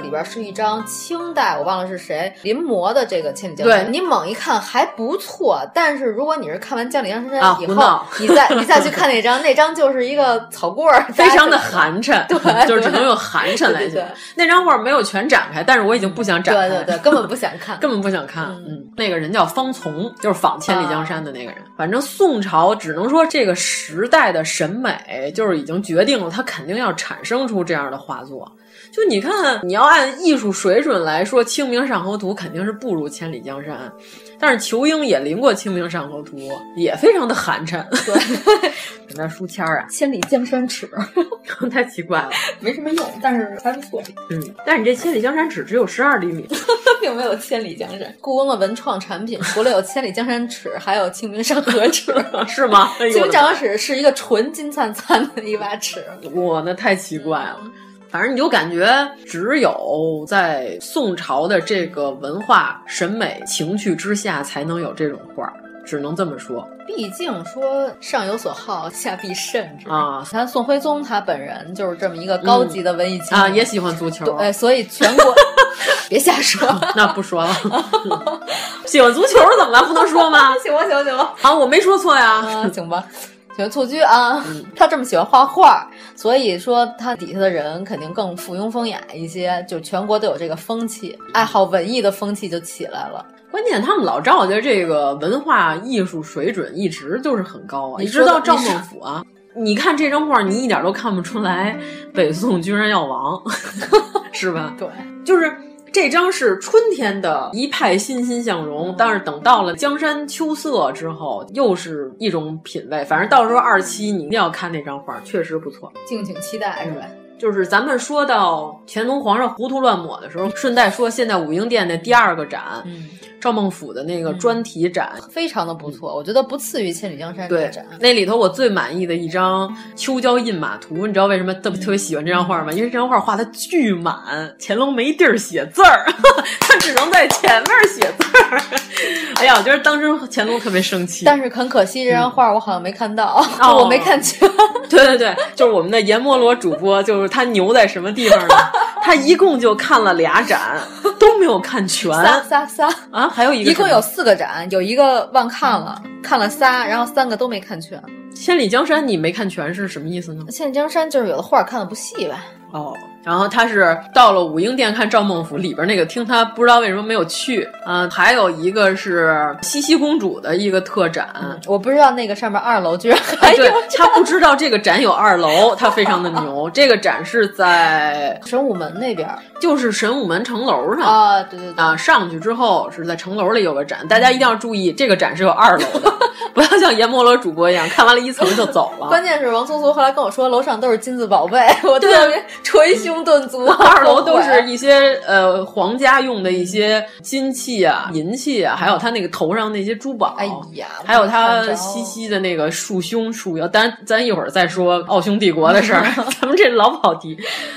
里边是一张清代我忘了是谁临摹的这个《千里江山》。对，你猛一看还不错，但是如果你是看完《江里江山》啊以后，你再你再去看那张，那张就是一个草 [LAUGHS] 棍儿，非常的寒碜，[LAUGHS] 对，就是只能用寒碜来形容。那张画没有全展开，但是我已经不想展开，对对对，根本不想看，[LAUGHS] 根本不想看。嗯，那个人叫方从，就是仿《千里江山》的那个人。反正宋朝只能说这个时代的审美就是已经决定了，他肯定要产生出这样的画作。就你看，你要按艺术水准来说，《清明上河图》肯定是不如《千里江山》。但是仇英也临过《清明上河图》，也非常的寒碜。对，有点书签儿啊，千里江山尺，[LAUGHS] 太奇怪了，没什么用，但是还不错。嗯，但是你这千里江山尺只有十二厘米，[LAUGHS] 并没有千里江山。故宫的文创产品除了有千里江山尺，还有清明上河尺，[LAUGHS] 是吗？清明上河尺是一个纯金灿灿的一把尺，哇，那太奇怪了。反正你就感觉只有在宋朝的这个文化审美情趣之下，才能有这种画，只能这么说。毕竟说上有所好，下必甚之啊！你看宋徽宗他本人就是这么一个高级的文艺青年、嗯、啊，也喜欢足球，对，所以全国 [LAUGHS] 别瞎说，[LAUGHS] 那不说了。[LAUGHS] 喜欢足球怎么了？不能说吗？行吧，行吧，行吧。啊，我没说错呀，啊、行吧。喜欢蹴鞠啊，嗯、他这么喜欢画画，所以说他底下的人肯定更附庸风雅一些，就全国都有这个风气，爱好文艺的风气就起来了。关键他们老赵家这个文化艺术水准一直就是很高啊，你一直到赵孟俯啊。你看这张画，你一点都看不出来北宋居然要亡，[LAUGHS] 是吧？对，就是。这张是春天的一派欣欣向荣，但是等到了江山秋色之后，又是一种品味。反正到时候二期你一定要看那张画，确实不错，敬请期待，是吧？就是咱们说到乾隆皇上糊涂乱抹的时候，顺带说，现在武英殿的第二个展，嗯，赵孟俯的那个专题展，非常的不错，我觉得不次于《千里江山》这个展。那里头我最满意的一张秋郊印马图，你知道为什么特别特别喜欢这张画吗？因为这张画画的巨满，乾隆没地儿写字儿，[LAUGHS] 他只能在前面写字儿。哎呀，我觉得当时乾隆特别生气。但是很可惜，这张画我好像没看到，哦、[LAUGHS] 我没看清。对对对，就是我们的阎摩罗主播，就是他牛在什么地方呢？[LAUGHS] 他一共就看了俩展，都没有看全。仨仨仨啊，还有一个，一共有四个展，有一个忘看了，看了仨，然后三个都没看全。《千里江山》你没看全是什么意思呢？《千里江山》就是有的画看的不细呗。哦，然后他是到了武英殿看赵孟俯里边那个厅，他不知道为什么没有去啊、呃。还有一个是西西公主的一个特展，嗯、我不知道那个上面二楼居然还有、对，[LAUGHS] 他不知道这个展有二楼，他非常的牛。[LAUGHS] 这个展是在神武门那边，就是神武门城楼上啊，对对对啊，上去之后是在城楼里有个展，大家一定要注意，这个展是有二楼的，[LAUGHS] 不要像阎摩罗主播一样看完了一层就走了。关键是王苏苏后来跟我说，楼上都是金子宝贝，我特别捶胸顿足。二楼都是一些呃皇家用的一些金器啊、银器啊，还有他那个头上那些珠宝。哎呀，还有他西西的那个束胸束腰。当然，咱一会儿再说奥匈帝国的事儿，[LAUGHS] 咱们这老跑题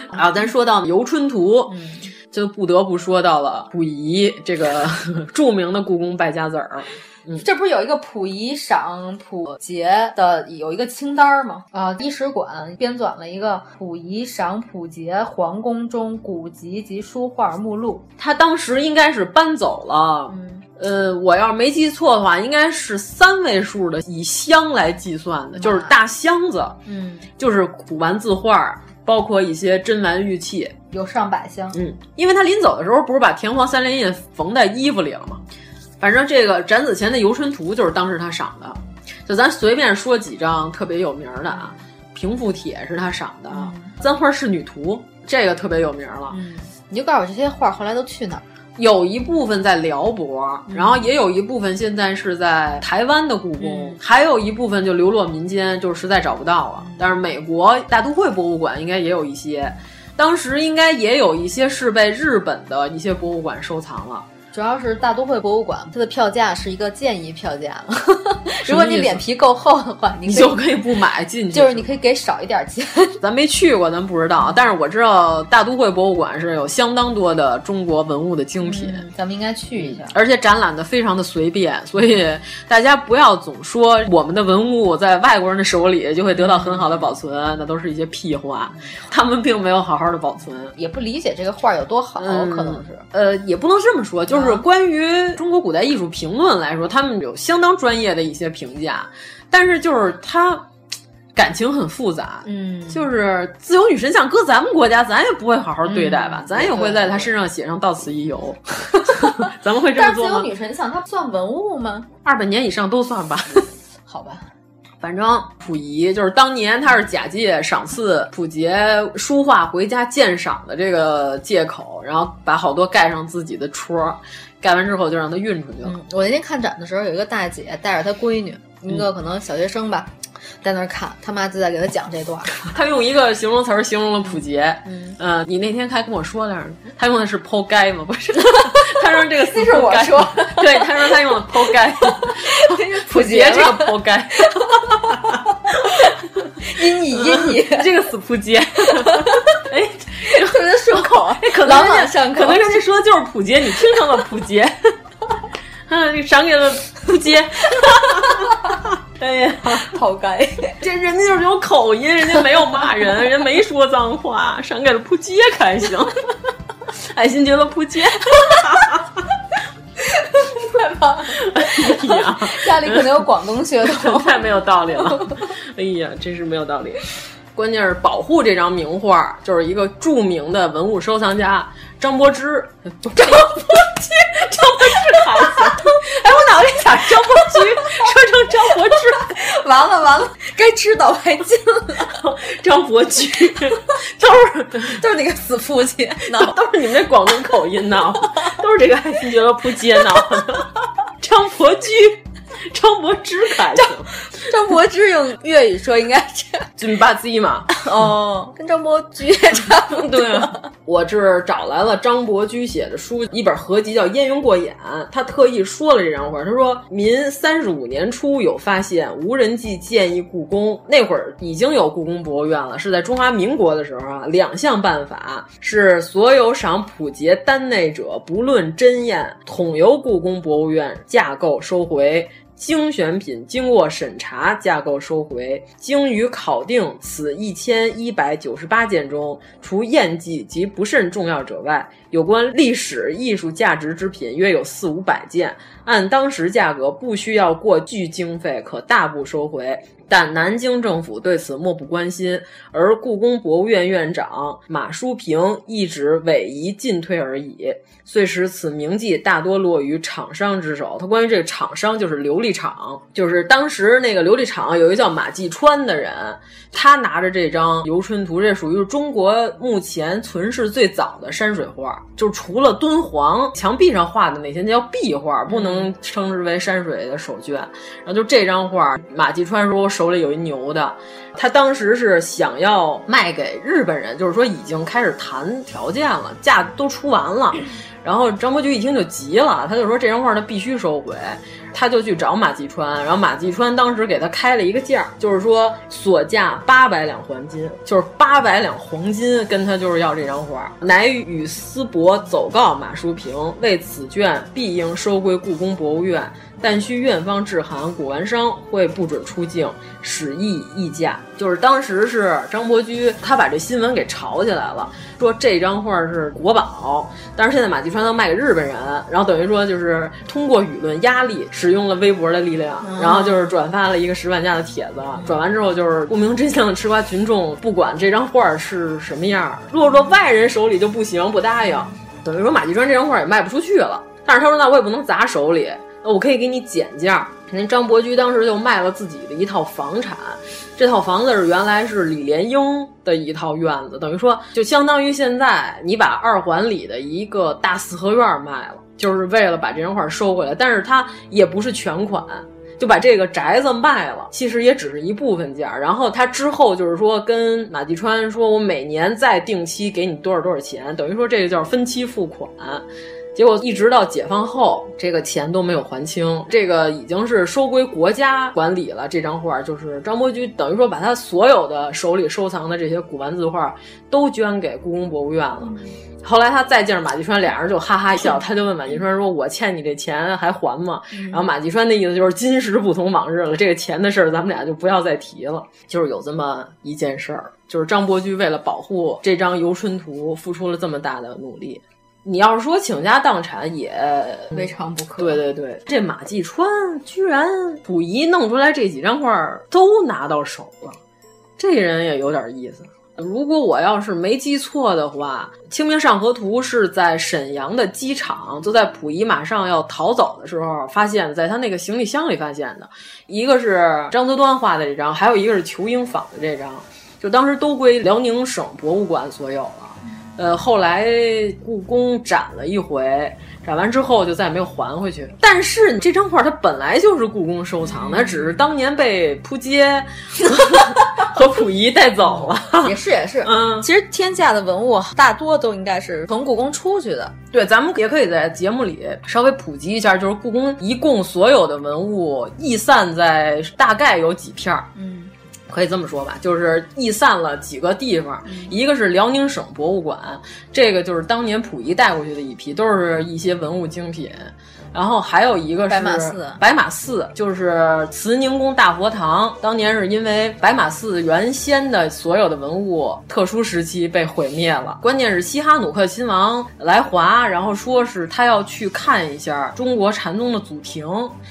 啊。咱说到《游春图》，嗯、就不得不说到了溥仪这个 [LAUGHS] 著名的故宫败家子儿。嗯，这不是有一个溥仪赏溥杰的有一个清单吗？啊，伊史馆编纂了一个溥仪赏溥杰皇宫中古籍及书画目录。他当时应该是搬走了，嗯，呃，我要是没记错的话，应该是三位数的，以箱来计算的，就是大箱子，嗯，就是古玩字画，包括一些珍玩玉器，有上百箱。嗯，因为他临走的时候不是把田黄三连印缝在衣服里了吗？反正这个展子前的《游春图》就是当时他赏的，就咱随便说几张特别有名的啊，《平复帖》是他赏的，嗯《簪花仕女图》这个特别有名了。嗯，你就告诉我这些画后来都去哪儿？有一部分在辽博，嗯然后也有一部分现在是在台湾的故宫，嗯还有一部分就流落民间，就是实在找不到了。但是美国大都会博物馆应该也有一些，当时应该也有一些是被日本的一些博物馆收藏了。主要是大都会博物馆，它的票价是一个建议票价。[LAUGHS] 如果你脸皮够厚的话，你就可以不买进去，[LAUGHS] 就是你可以给少一点钱。[LAUGHS] 咱没去过，咱不知道。但是我知道大都会博物馆是有相当多的中国文物的精品，嗯、咱们应该去一下。而且展览的非常的随便，所以大家不要总说我们的文物在外国人的手里就会得到很好的保存，那都是一些屁话。他们并没有好好的保存，也不理解这个画有多好，嗯、可能是。呃，也不能这么说，就是关于中国古代艺术评论来说，他们有相当专业的一些评价，但是就是他感情很复杂，嗯，就是自由女神像搁咱们国家，咱也不会好好对待吧，嗯、咱也会在他身上写上“到此一游”，[LAUGHS] 咱们会这么做吗？但自由女神像它算文物吗？二百年以上都算吧。好吧。反正溥仪就是当年他是假借赏赐溥杰书画回家鉴赏的这个借口，然后把好多盖上自己的戳，盖完之后就让他运出去了。我那天看展的时候，有一个大姐带着她闺女，一个可能小学生吧，在那儿看，他妈就在给他讲这段。[LAUGHS] 他用一个形容词形容了普杰，嗯，呃，你那天还跟我说来着，他用的是“剖该”吗？不是，[LAUGHS] 他说这个那是我说，对，他说他用的“剖该”，普杰这个“剖该 [LAUGHS] ”。阴你阴你，这个死扑街，哎，特别顺口，哎，可能人家可能人家说的就是普街，你听成了普街，嗯，赏给了扑街，哎呀，[LAUGHS] 好该，[LAUGHS] 这人家就是有口音，人家没有骂人，人家没说脏话，赏给了扑街开心，[LAUGHS] 爱新觉得扑街。太棒了！哎呀，家里可能有广东血统，太没有道理了。哎呀，真是没有道理。关键是保护这张名画，就是一个著名的文物收藏家 [LAUGHS] 张柏芝。张柏芝，张柏芝孩子。哎，我脑子里想张柏芝，说成张柏芝，完了完了，该吃倒白金了。[LAUGHS] 张柏芝，[LAUGHS] 都是都是那个死父亲，都是你们那广东口音闹，都是这个爱新觉罗扑街闹的。张柏芝。张柏芝开心，张柏芝用粤语说应该是金巴基嘛，哦，[LAUGHS] 跟张伯驹也差不多。对，[LAUGHS] 我这找来了张伯驹写的书，一本合集叫《烟云过眼》，他特意说了这张画。他说：“民三十五年初有发现，无人记建议故宫。那会儿已经有故宫博物院了，是在中华民国的时候啊。两项办法是：所有赏普节丹内者，不论真验，统由故宫博物院架构收回。”精选品经过审查，架构收回。经予考定，此一千一百九十八件中，除验迹及不慎重要者外，有关历史艺术价值之品约有四五百件。按当时价格，不需要过巨经费，可大部收回。但南京政府对此漠不关心，而故宫博物院院长马淑平一直委夷进退而已，遂使此名迹大多落于厂商之手。他关于这个厂商就是琉璃厂，就是当时那个琉璃厂有一个叫马继川的人，他拿着这张《游春图》，这属于中国目前存世最早的山水画，就除了敦煌墙壁上画的那些，那叫壁画，不能称之为山水的手卷。然后就这张画，马继川说。手里有一牛的，他当时是想要卖给日本人，就是说已经开始谈条件了，价都出完了。然后张伯驹一听就急了，他就说这张画他必须收回，他就去找马季川，然后马季川当时给他开了一个价，就是说所价八百两黄金，就是八百两黄金，跟他就是要这张画，乃与思伯走告马淑平，为此卷必应收归故宫博物院。但需院方致函，古玩商会不准出境，使议议价。就是当时是张伯驹，他把这新闻给炒起来了，说这张画是国宝，但是现在马季川要卖给日本人，然后等于说就是通过舆论压力，使用了微博的力量，然后就是转发了一个十万加的帖子，转完之后就是不明真相的吃瓜群众，不管这张画是什么样，落入外人手里就不行，不答应，等于说马季川这张画也卖不出去了。但是他说那我也不能砸手里。我可以给你减价。那张伯驹当时就卖了自己的一套房产，这套房子是原来是李莲英的一套院子，等于说就相当于现在你把二环里的一个大四合院卖了，就是为了把这张画收回来。但是他也不是全款，就把这个宅子卖了，其实也只是一部分价。然后他之后就是说跟马季川说，我每年再定期给你多少多少钱，等于说这个叫分期付款。结果一直到解放后，这个钱都没有还清，这个已经是收归国家管理了。这张画就是张伯驹，等于说把他所有的手里收藏的这些古玩字画都捐给故宫博物院了。后来他再见着马季川，俩人就哈哈一笑，[LAUGHS] 他就问马季川说：“我欠你这钱还还吗？”然后马季川的意思就是今时不同往日了，这个钱的事儿咱们俩就不要再提了。就是有这么一件事儿，就是张伯驹为了保护这张《游春图》，付出了这么大的努力。你要是说倾家荡产也未尝不可。对对对，这马继川居然溥仪弄出来这几张画都拿到手了，这人也有点意思。如果我要是没记错的话，《清明上河图》是在沈阳的机场，就在溥仪马上要逃走的时候发现，在他那个行李箱里发现的。一个是张择端画的这张，还有一个是仇英仿的这张，就当时都归辽宁省博物馆所有了。呃，后来故宫展了一回，展完之后就再也没有还回去。但是这张画它本来就是故宫收藏的，只是当年被扑街 [LAUGHS] 和溥仪带走了。也是也是，嗯，其实天下的文物大多都应该是从故宫出去的。对，咱们也可以在节目里稍微普及一下，就是故宫一共所有的文物溢散在大概有几片儿。嗯。可以这么说吧，就是逸散了几个地方，一个是辽宁省博物馆，这个就是当年溥仪带过去的一批，都是一些文物精品。然后还有一个是白马寺，白马寺就是慈宁宫大佛堂。当年是因为白马寺原先的所有的文物特殊时期被毁灭了，关键是西哈努克亲王来华，然后说是他要去看一下中国禅宗的祖庭，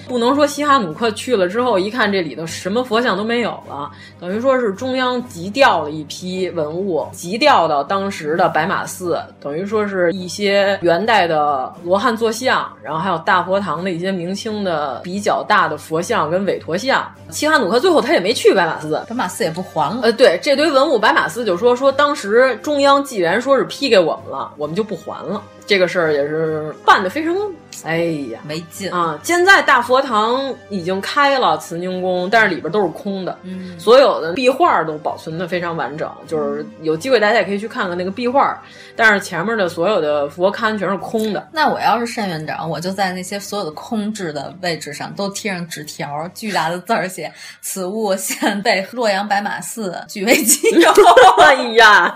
不能说西哈努克去了之后一看这里头什么佛像都没有了，等于说是中央急调了一批文物，急调到当时的白马寺，等于说是一些元代的罗汉坐像，然后还有。大佛堂的一些明清的比较大的佛像跟韦陀像，西哈努克最后他也没去白马寺，白马寺也不还了。呃，对，这堆文物白马寺就说说当时中央既然说是批给我们了，我们就不还了。这个事儿也是办的非常，哎呀，没劲啊！现在大佛堂已经开了慈宁宫，但是里边都是空的，嗯，所有的壁画都保存的非常完整，就是有机会大家也可以去看看那个壁画，但是前面的所有的佛龛全是空的。那我要是单院长，我就在那些所有的空置的位置上都贴上纸条，巨大的字儿写“此物现被洛阳白马寺据为己有 [LAUGHS] ”。哎呀，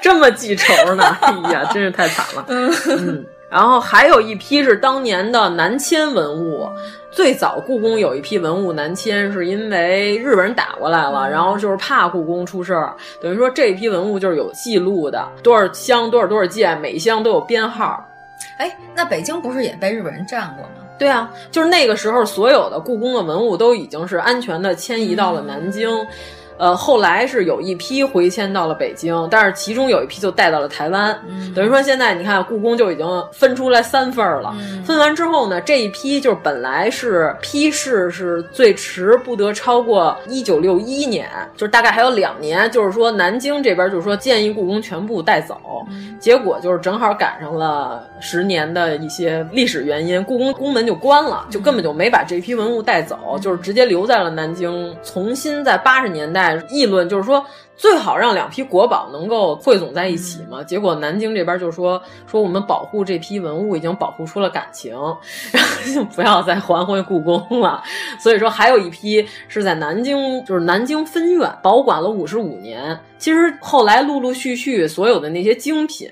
这么记仇呢！哎呀，真是太惨了。[LAUGHS] 嗯，[LAUGHS] 然后还有一批是当年的南迁文物。最早故宫有一批文物南迁，是因为日本人打过来了，然后就是怕故宫出事儿，等于说这一批文物就是有记录的，多少箱多少多少件，每一箱都有编号。哎，那北京不是也被日本人占过吗？对啊，就是那个时候，所有的故宫的文物都已经是安全的迁移到了南京。嗯呃，后来是有一批回迁到了北京，但是其中有一批就带到了台湾。嗯、等于说现在你看，故宫就已经分出来三份了。嗯、分完之后呢，这一批就是本来是批示是最迟不得超过一九六一年，就是大概还有两年，就是说南京这边就是说建议故宫全部带走。嗯、结果就是正好赶上了十年的一些历史原因，故宫宫门就关了，就根本就没把这批文物带走，就是直接留在了南京，重新在八十年代。议论就是说，最好让两批国宝能够汇总在一起嘛。结果南京这边就说说我们保护这批文物已经保护出了感情，然后就不要再还回故宫了。所以说还有一批是在南京，就是南京分院保管了五十五年。其实后来陆陆续续所有的那些精品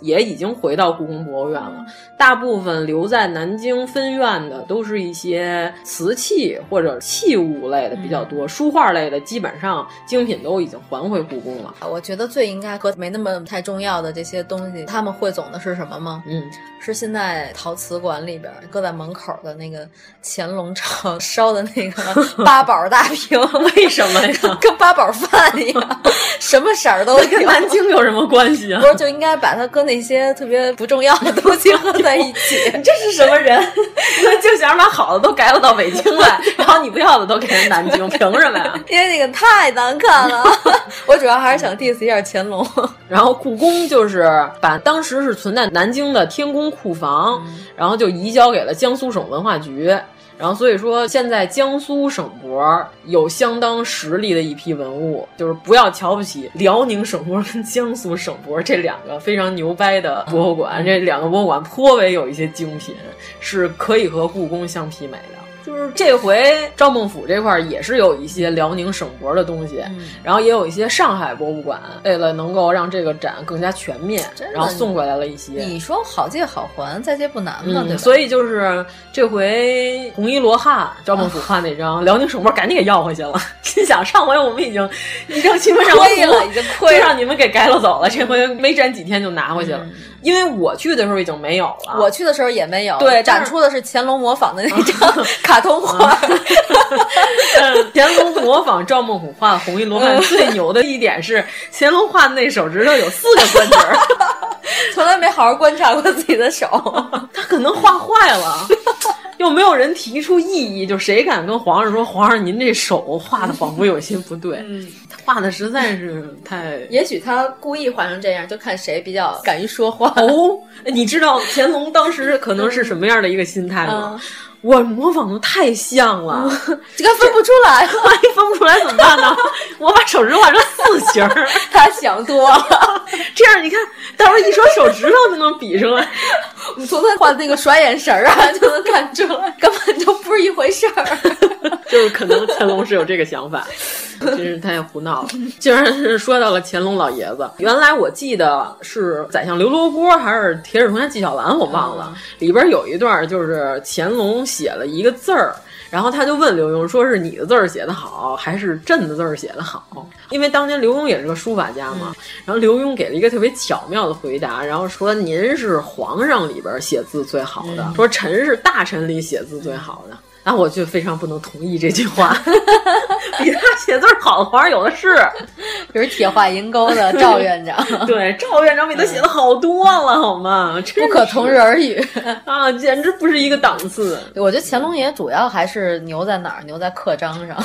也已经回到故宫博物院了，大部分留在南京分院的都是一些瓷器或者器物类的比较多，书画类的基本上精品都已经还回故宫了。我觉得最应该和没那么太重要的这些东西，他们汇总的是什么吗？嗯，是现在陶瓷馆里边搁在门口的那个乾隆朝 [LAUGHS] 烧的那个八宝大瓶，[LAUGHS] 为什么呀？[LAUGHS] 跟八宝饭一样。什么色儿都，跟南京有什么关系啊？不是，就应该把它跟那些特别不重要的东西合在一起。这是什么人？就想把好的都改了到北京来，然后你不要的都给人南京，凭什么呀？因为那个太难看了。我主要还是想 diss 一下乾隆。[LAUGHS] 然后故宫就是把当时是存在南京的天宫库房，嗯、然后就移交给了江苏省文化局。然后所以说，现在江苏省博有相当实力的一批文物，就是不要瞧不起辽宁省博跟江苏省博这两个非常牛掰的博物馆，这两个博物馆颇为有一些精品，是可以和故宫相媲美的。就是这回赵孟俯这块也是有一些辽宁省博的东西，嗯、然后也有一些上海博物馆，为了能够让这个展更加全面，然后送过来了一些。你说好借好还，再借不难嘛，嗯、对吧？所以就是这回红衣罗汉赵孟俯画那张，啊、辽宁省博赶紧给要回去了，心想上回我们已经一张新闻上亏了，已经亏了，就让你们给改了走了，这回没展几天就拿回去了。嗯因为我去的时候已经没有了，我去的时候也没有。对，展出的是乾隆模仿的那张 [LAUGHS] 卡通画。嗯，[LAUGHS] 乾隆模仿赵孟俯画的红衣罗汉最牛的一点是，乾隆画的那手指头有四个关节，[LAUGHS] 从来没好好观察过自己的手，他可能画坏了。又没有人提出异议，就谁敢跟皇上说？皇上，您这手画的仿佛有些不对，嗯，他画的实在是太 [LAUGHS]…… 也许他故意画成这样，就看谁比较敢于说话。哦，你知道乾隆当时可能是什么样的一个心态吗？嗯、我模仿的太像了，[LAUGHS] 这个分不出来，[LAUGHS] 万一分不出来怎么办呢？我把手指画成四形，[LAUGHS] 他想多了。这样你看，到时候一说手指头就能比出来。你从他画的那个甩眼神儿啊，就能看出来，根本就不是一回事儿。就是可能乾隆是有这个想法，真是太胡闹了。竟然是说到了乾隆老爷子，原来我记得是宰相刘罗锅还是铁齿铜牙纪晓岚，我忘了。里边有一段就是乾隆写了一个字儿。然后他就问刘墉，说是你的字儿写的好，还是朕的字儿写的好？因为当年刘墉也是个书法家嘛。然后刘墉给了一个特别巧妙的回答，然后说您是皇上里边写字最好的，说臣是大臣里写字最好的。然后我就非常不能同意这句话，[LAUGHS] 比他写字好的皇上有的是，[LAUGHS] 比如铁画银钩的赵院长，[LAUGHS] 对，赵院长比他写的好多了，好吗？不可同日而语啊，简直不是一个档次。我觉得乾隆爷主要还是牛在哪儿？牛在刻章上。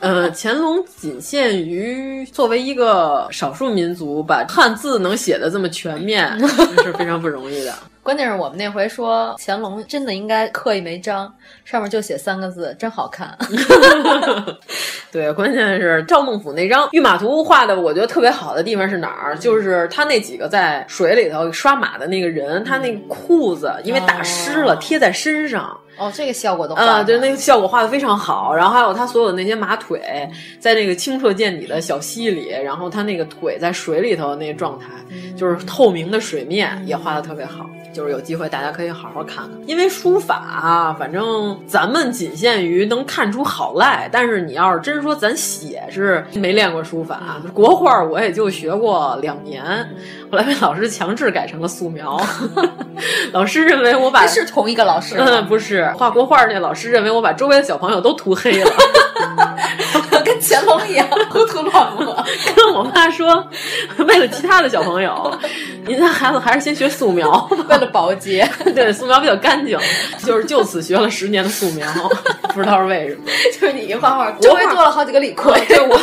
呃，乾隆仅限于作为一个少数民族，把汉字能写的这么全面，是非常不容易的。关键是我们那回说乾隆真的应该刻一枚章，上面就写三个字，真好看。[LAUGHS] [LAUGHS] 对，关键是赵孟俯那张御马图画的，我觉得特别好的地方是哪儿？就是他那几个在水里头刷马的那个人，他那裤子因为打湿了，贴在身上。哦，这个效果都啊，对，那个效果画的非常好。然后还有他所有的那些马腿，在那个清澈见底的小溪里，然后他那个腿在水里头那个状态，就是透明的水面也画的特别好。就是有机会大家可以好好看看，因为书法啊，反正咱们仅限于能看出好赖，但是你要是真说咱写是没练过书法，国画我也就学过两年，后 [LAUGHS] 来被老师强制改成了素描。[LAUGHS] 老师认为我把是同一个老师，嗯，不是画国画那老师认为我把周围的小朋友都涂黑了。[LAUGHS] 跟乾隆一样胡涂乱抹，跟我妈说，为了其他的小朋友，您家孩子还是先学素描，为了保洁。对，素描比较干净，就是就此学了十年的素描，不知道是为什么。就是你一画画，周围多了好几个李逵。对我。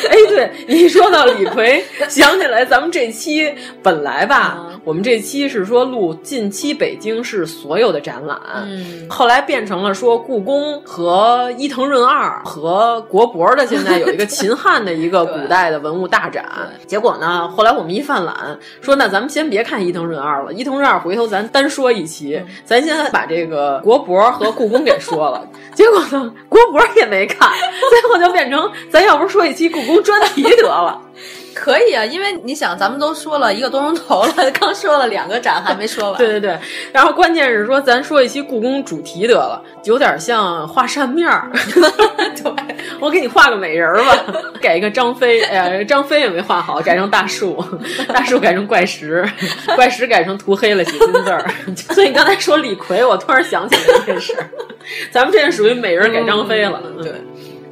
[LAUGHS] 哎，对，一说到李逵，想起来咱们这期本来吧，我们这期是说录近期北京市所有的展览，嗯，后来变成了说故宫和伊藤润二和国博的，现在有一个秦汉的一个古代的文物大展。[LAUGHS] 结果呢，后来我们一犯懒，说那咱们先别看伊藤润二了，伊藤润二回头咱单说一期，嗯、咱先把这个国博和故宫给说了。[LAUGHS] 结果呢，国博也没看，[LAUGHS] 最后就变成咱要不说一期故宫专题得了。可以啊，因为你想，咱们都说了一个多钟头了，刚说了两个展还没说完。[LAUGHS] 对对对，然后关键是说，咱说一期故宫主题得了，有点像画扇面儿。[LAUGHS] 对，[LAUGHS] 我给你画个美人儿吧，改一个张飞，哎呀，张飞也没画好，改成大树，大树改成怪石，怪石改成涂黑了写金字儿。所以你刚才说李逵，我突然想起来这件事，咱们这是属于美人改张飞了。嗯、对。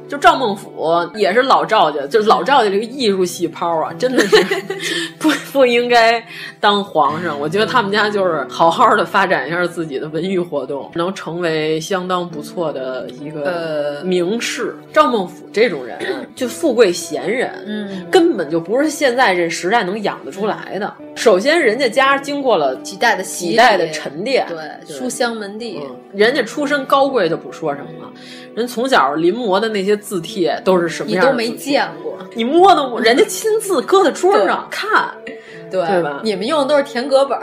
就赵孟俯也是老赵家，就是老赵家这个艺术细胞啊，真的是 [LAUGHS] 不不应该当皇上。我觉得他们家就是好好的发展一下自己的文娱活动，能成为相当不错的一个名士。赵孟俯这种人，就富贵闲人，嗯，根本就不是现在这时代能养得出来的。首先，人家家经过了几代的几代的沉淀，对，书香门第，嗯、人家出身高贵就不说什么了。人从小临摹的那些字帖都是什么样？你都没见过，你摸的人家亲自搁在桌上看，对对吧？你们用的都是田格本，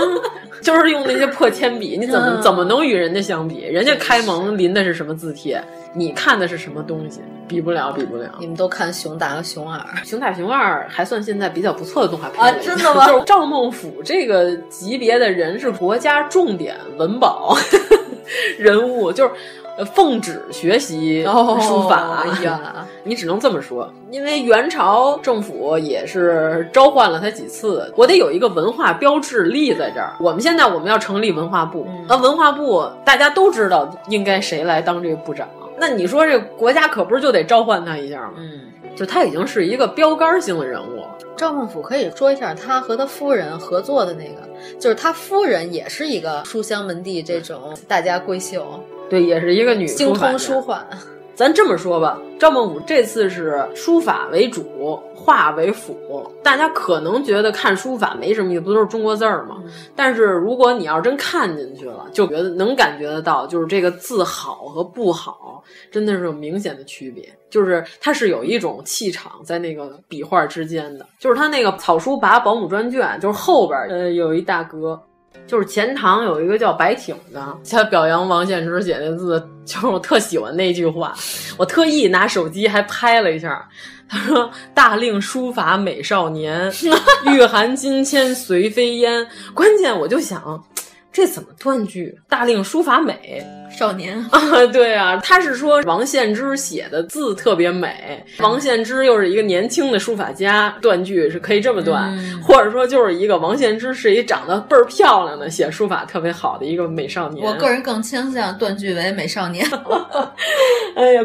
[LAUGHS] 就是用那些破铅笔，[LAUGHS] 你怎么、嗯、怎么能与人家相比？人家开蒙临的是什么字帖？你看的是什么东西？比不了，比不了。你们都看熊大和熊二，熊大熊二还算现在比较不错的动画片啊？真的吗？就 [LAUGHS] 是赵孟俯这个级别的人是国家重点文保人物，就是。呃，奉旨学习书法、哦、哎呀，[LAUGHS] 你只能这么说，因为元朝政府也是召唤了他几次，我得有一个文化标志立在这儿。我们现在我们要成立文化部，那、嗯、文化部大家都知道应该谁来当这个部长，那你说这国家可不是就得召唤他一下吗？嗯，就他已经是一个标杆性的人物。赵孟俯可以说一下他和他夫人合作的那个，就是他夫人也是一个书香门第这种大家闺秀。对，也是一个女精通书画。[LAUGHS] 咱这么说吧，赵孟俯这次是书法为主，画为辅。大家可能觉得看书法没什么意思，不都是中国字儿吗？嗯、但是如果你要真看进去了，就觉得能感觉得到，就是这个字好和不好，真的是有明显的区别。就是它是有一种气场在那个笔画之间的，就是他那个草书拔保姆专卷，就是后边呃有一大哥。就是钱塘有一个叫白挺的，他表扬王献之写那字，就是我特喜欢那句话，我特意拿手机还拍了一下。他说：“大令书法美少年，[LAUGHS] 玉含金铅随飞烟。”关键我就想，这怎么断句？大令书法美少年 [LAUGHS] 啊，对啊，他是说王献之写的字特别美，王献之又是一个年轻的书法家，断句是可以这么断，嗯、或者说就是一个王献之是一长得倍儿漂亮的，写书法特别好的一个美少年。我个人更倾向断句为美少年。[LAUGHS] 哎呀。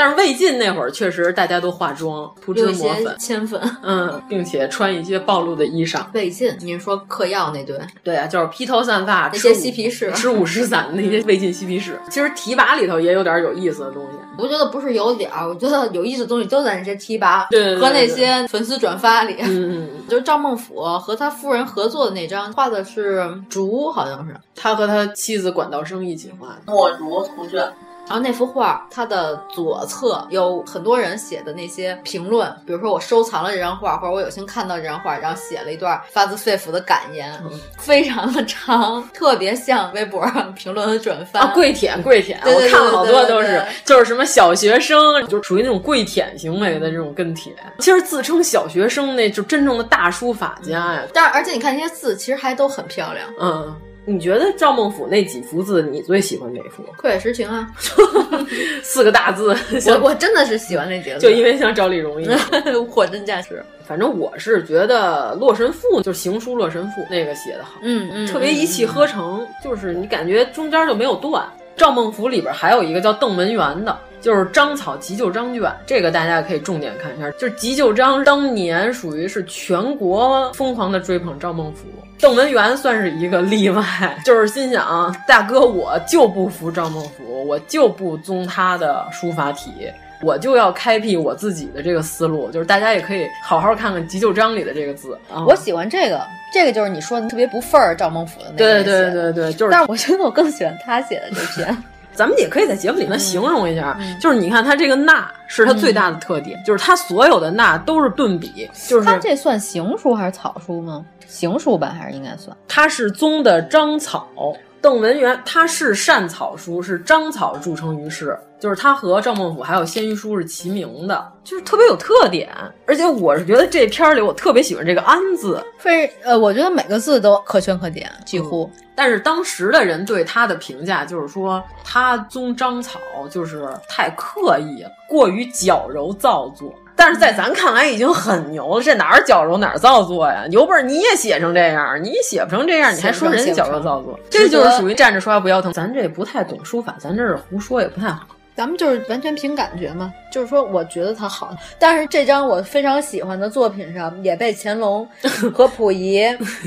但是魏晋那会儿确实大家都化妆，涂脂抹粉，铅粉。嗯，并且穿一些暴露的衣裳。魏晋，你是说嗑药那堆？对啊，就是披头散发，那些吃嬉皮士吃五石散的那些魏晋嬉皮士。其实提拔里头也有点有意思的东西。我觉得不是有点儿，我觉得有意思的东西都在那些提拔对和那些粉丝转发里。嗯嗯，[LAUGHS] 就是赵孟俯和他夫人合作的那张，画的是竹，好像是他和他妻子管道生一起画的。墨竹图卷。然后那幅画，它的左侧有很多人写的那些评论，比如说我收藏了这张画，或者我有幸看到这张画，然后写了一段发自肺腑的感言，嗯非常的长，特别像微博上 [LAUGHS] 评论和转发。啊，跪舔跪舔，我看了好多都是就是什么小学生，就属于那种跪舔行为的这种跟帖。其实自称小学生那就真正的大书法家呀。但是而且你看那些字，其实还都很漂亮。嗯，你觉得赵孟俯那几幅字，你最喜欢哪幅？阔野实情啊，[LAUGHS] 四个大字，我我真的是喜欢那几个字，就因为像赵丽蓉一样。[LAUGHS] 货真价实。反正我是觉得《洛神赋》就是行书《洛神赋》那个写的好，嗯嗯，特别一气呵成，就是你感觉中间就没有断。赵孟俯里边还有一个叫邓文元的，就是章草急救章卷，这个大家可以重点看一下。就是急救章当年属于是全国疯狂的追捧赵孟俯，邓文元算是一个例外，[LAUGHS] 就是心想大哥我就不服赵孟俯，我就不宗他的书法体。我就要开辟我自己的这个思路，就是大家也可以好好看看急救章里的这个字。啊、我喜欢这个，这个就是你说的特别不份儿赵孟俯的那个。对对对对对，就是。但是我觉得我更喜欢他写的这篇。咱们也可以在节目里面形容一下，嗯、就是你看他这个捺是他最大的特点，嗯、就是他所有的捺都是顿笔，就是他这算行书还是草书吗？行书吧，还是应该算。他是宗的章草。邓文元他是善草书，是章草著称于世，就是他和赵孟俯还有鲜于书是齐名的，就是特别有特点。而且我是觉得这篇里我特别喜欢这个“安”字，非呃，我觉得每个字都可圈可点，几乎。嗯、但是当时的人对他的评价就是说，他宗章草就是太刻意了，过于矫揉造作。但是在咱看来已经很牛了，这哪儿矫揉哪儿造作呀？有本事你也写成这样，你写不成这样，你还说人家矫揉造作？这就是属于站着说话不腰疼。咱这不太懂书法，咱这是胡说也不太好。咱们就是完全凭感觉嘛，就是说我觉得它好，但是这张我非常喜欢的作品上也被乾隆 [LAUGHS] 和溥仪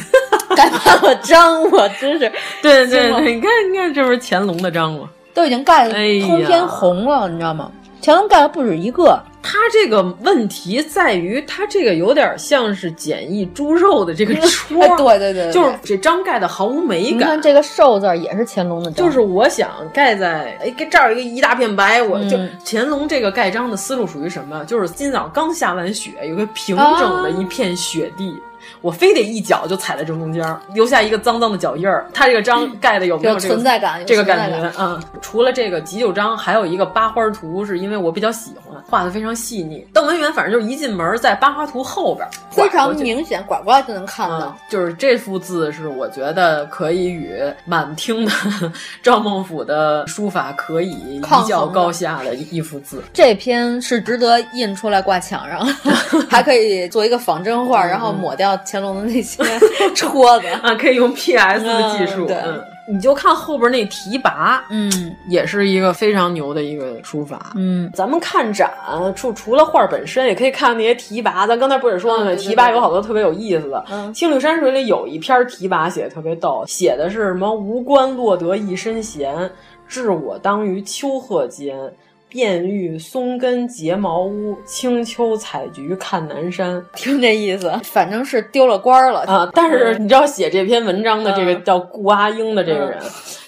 [LAUGHS] 改判了章，我真是对对对，你看你看，这不是乾隆的章吗？都已经盖通天红了，你知道吗？乾隆盖了不止一个。他这个问题在于，他这个有点像是简易猪肉的这个 [LAUGHS] 戳，哎对对对，就是这章盖的毫无美感。你看这个寿字也是乾隆的章，就是我想盖在哎，这儿有一个一大片白，我就、嗯、乾隆这个盖章的思路属于什么？就是今早刚下完雪，有个平整的一片雪地。啊我非得一脚就踩在正中间，留下一个脏脏的脚印儿。他这个章盖的有没有、这个、存在感？这个感觉啊、嗯！除了这个急救章，还有一个八花图，是因为我比较喜欢，画的非常细腻。邓文元反正就是一进门，在八花图后边，非常明显，拐过来就能看到、嗯。就是这幅字是我觉得可以与满厅的赵孟俯的书法可以一较高下的一幅字。这篇是值得印出来挂墙上，[LAUGHS] 还可以做一个仿真画，然后抹掉。乾隆的那些 [LAUGHS] 戳子啊，可以用 PS 的技术。嗯、对、嗯，你就看后边那提拔，嗯，也是一个非常牛的一个书法。嗯，咱们看展，除除了画本身，也可以看那些提拔。咱刚才不是说了吗？嗯、提拔有好多特别有意思的。嗯，《青绿山水》里有一篇提拔写的特别逗，写的是什么？无官落得一身闲，置我当于丘壑间。遍遇松根结茅屋，清秋采菊看南山。听这意思，[LAUGHS] 反正是丢了官了啊！但是你知道写这篇文章的这个叫顾阿英的这个人，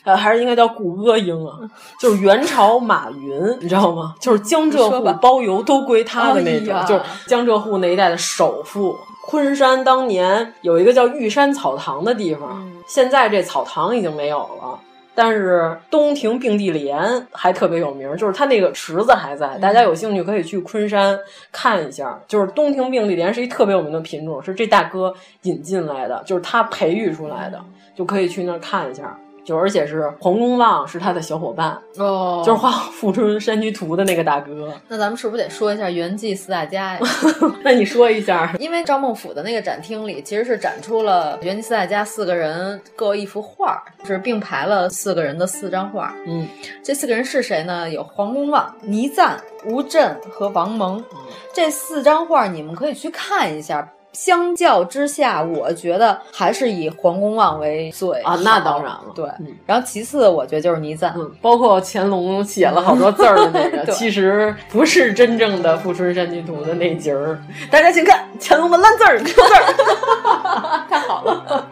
呃、嗯，还是应该叫顾阿英啊？就是元朝马云，你知道吗？就是江浙沪包邮都归他的那种，哎、就是江浙沪那一带的首富。昆山当年有一个叫玉山草堂的地方，嗯、现在这草堂已经没有了。但是东亭并蒂莲还特别有名，就是它那个池子还在，大家有兴趣可以去昆山看一下。就是东亭并蒂莲是一特别有名的品种，是这大哥引进来的，就是他培育出来的，就可以去那儿看一下。就而且是黄公望是他的小伙伴哦，就是画《富春山居图》的那个大哥。那咱们是不是得说一下元记四大家呀？[LAUGHS] 那你说一下，因为赵孟俯的那个展厅里其实是展出了元记四大家四个人各一幅画，是并排了四个人的四张画。嗯，这四个人是谁呢？有黄公望、倪瓒、吴镇和王蒙。嗯这四张画你们可以去看一下。相较之下，我觉得还是以黄公望为最啊，那当然了，对。嗯、然后其次，我觉得就是倪瓒，嗯，包括乾隆写了好多字儿的那个，[LAUGHS] 其实不是真正的《富春山居图》的那集儿。[LAUGHS] 大家请看乾隆的烂字儿，字儿，[LAUGHS] 太好了。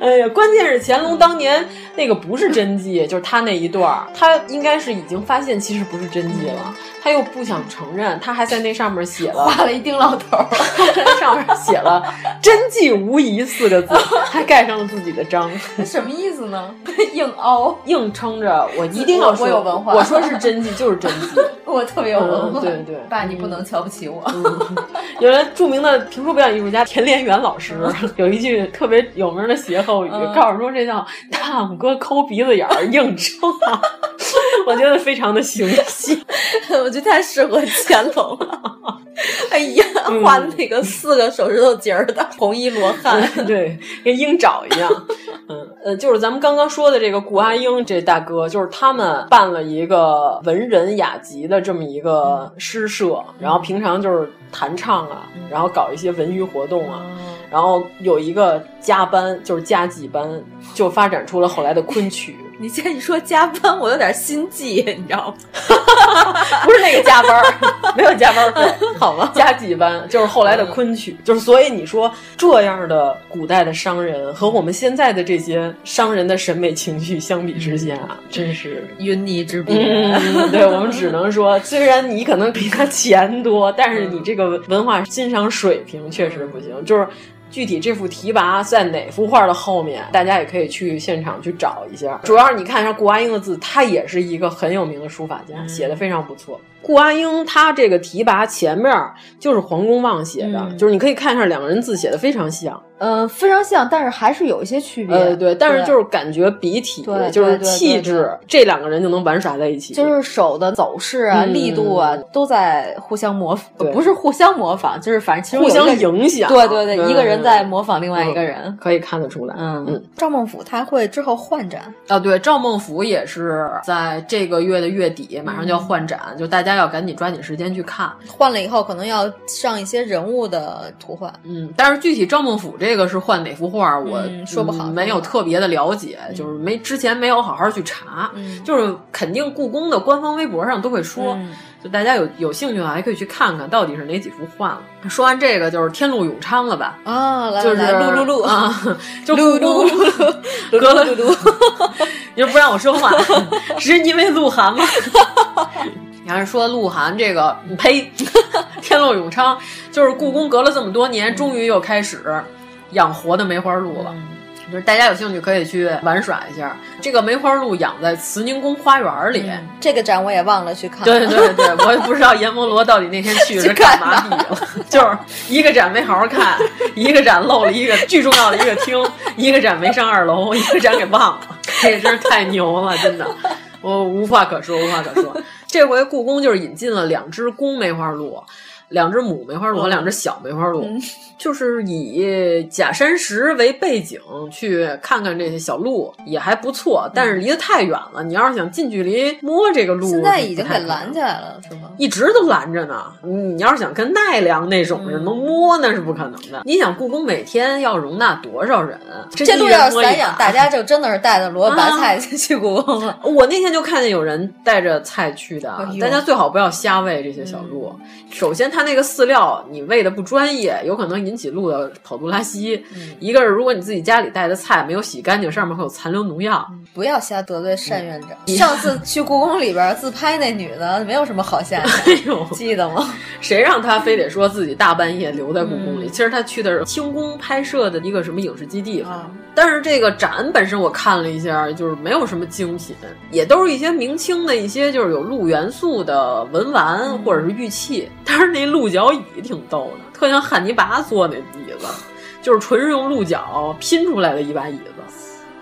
哎呀，关键是乾隆当年那个不是真迹，就是他那一段，他应该是已经发现其实不是真迹了，他又不想承认，他还在那上面写了画了一丁老头，[LAUGHS] 上面写。了“真迹无疑”四个字，还盖上了自己的章，[LAUGHS] 什么意思呢？[LAUGHS] 硬凹，硬撑着，我一定要说，我有文化，我说是真迹就是真迹，我特别有文嗯、化。对对，爸，你不能瞧不起我。嗯、原来著名的评书表演艺术家田连元老师有一句特别有名的歇后语，嗯、告诉说这叫“大拇哥抠鼻子眼儿硬撑啊”，我觉得非常的形象，[LAUGHS] 我觉得太适合乾隆了。[LAUGHS] 哎呀，画的那个四个手指头节儿的红衣罗汉，对，跟鹰爪一样。嗯呃，就是咱们刚刚说的这个顾阿英这大哥，就是他们办了一个文人雅集的这么一个诗社，然后平常就是弹唱啊，然后搞一些文娱活动啊，然后有一个加班，就是加几班，就发展出了后来的昆曲。你现在一说加班，我有点心悸，你知道吗？[LAUGHS] 不是那个加班，没有加班费，[LAUGHS] 好吗？加几班就是后来的昆曲，就是所以你说这样的古代的商人和我们现在的这些商人的审美情趣相比之下，真是云泥之别。嗯、[LAUGHS] 对我们只能说，虽然你可能比他钱多，但是你这个文化欣赏水平确实不行，就是。具体这幅题跋在哪幅画的后面，大家也可以去现场去找一下。主要是你看一下顾阿英的字，他也是一个很有名的书法家，嗯、写的非常不错。顾阿英他这个题跋前面就是黄公望写的，嗯、就是你可以看一下两个人字写的非常像。呃，非常像，但是还是有一些区别。呃，对，但是就是感觉笔体，就是气质，这两个人就能玩耍在一起。就是手的走势啊、嗯、力度啊，都在互相模仿，不是互相模仿，就是反正其实互相影响。对对对，一个人在模仿另外一个人，嗯、可以看得出来。嗯嗯。赵孟俯他会之后换展啊，对，赵孟俯也是在这个月的月底马上就要换展，就大家要赶紧抓紧时间去看。换了以后，可能要上一些人物的图画。嗯，但是具体赵孟俯这个是换哪幅画，我、嗯、说不好、嗯，没有特别的了解，嗯、就是没之前没有好好去查，嗯、就是肯定故宫的官方微博上都会说，嗯、就大家有有兴趣的话，还可以去看看到底是哪几幅换了。说完这个，就是天禄永昌了吧？啊，来就是来噜噜噜啊，[LAUGHS] 就噜噜噜隔了噜噜，[LAUGHS] 你就不让我说话，[LAUGHS] 是因为鹿晗吗？你要是说鹿晗这个，呸！天禄永昌就是故宫隔了这么多年，终于又开始养活的梅花鹿了。嗯就是大家有兴趣可以去玩耍一下。这个梅花鹿养在慈宁宫花园里，嗯、这个展我也忘了去看。对对对，我也不知道阎摩罗到底那天去是 [LAUGHS] 干嘛去了，就是一个展没好好看，[LAUGHS] 一个展漏了一个巨重要的一个厅，一个展没上二楼，[LAUGHS] 一个展给忘了，这真是太牛了，真的。我无话可说，无话可说。这回故宫就是引进了两只公梅花鹿，两只母梅花鹿和两只小梅花鹿，嗯、[LAUGHS] 就是以假山石为背景去看看这些小鹿，也还不错。但是离得太远了，你要是想近距离摸这个鹿，现在已经给拦起来了，是吗？一直都拦着呢。你要是想跟奈良那种人能摸，那是不可能的。你想，故宫每天要容纳多少人？这鹿要是散养，大家就真的是带着萝卜白菜去故宫了。[LAUGHS] 我那天就看见有人带着菜去的，哎、大家最好不要瞎喂这些小鹿。嗯、首先，它那个饲料你喂的不专业，有可能引起鹿的跑肚拉稀。嗯、一个是，如果你自己家里带的菜没有洗干净，上面会有残留农药。嗯、不要瞎得罪单院长。嗯、上次去故宫里边自拍那女的，没有什么好下场。[LAUGHS] 哎呦，记得吗？谁让她非得说自己大半夜留在故宫里？其实她去的是清宫拍摄的一个什么影视基地。啊但是这个展本身我看了一下，就是没有什么精品，也都是一些明清的一些就是有鹿元素的文玩或者是玉器。但是那鹿角椅挺逗的，特像汉尼拔坐那椅子，就是纯是用鹿角拼出来的一把椅子。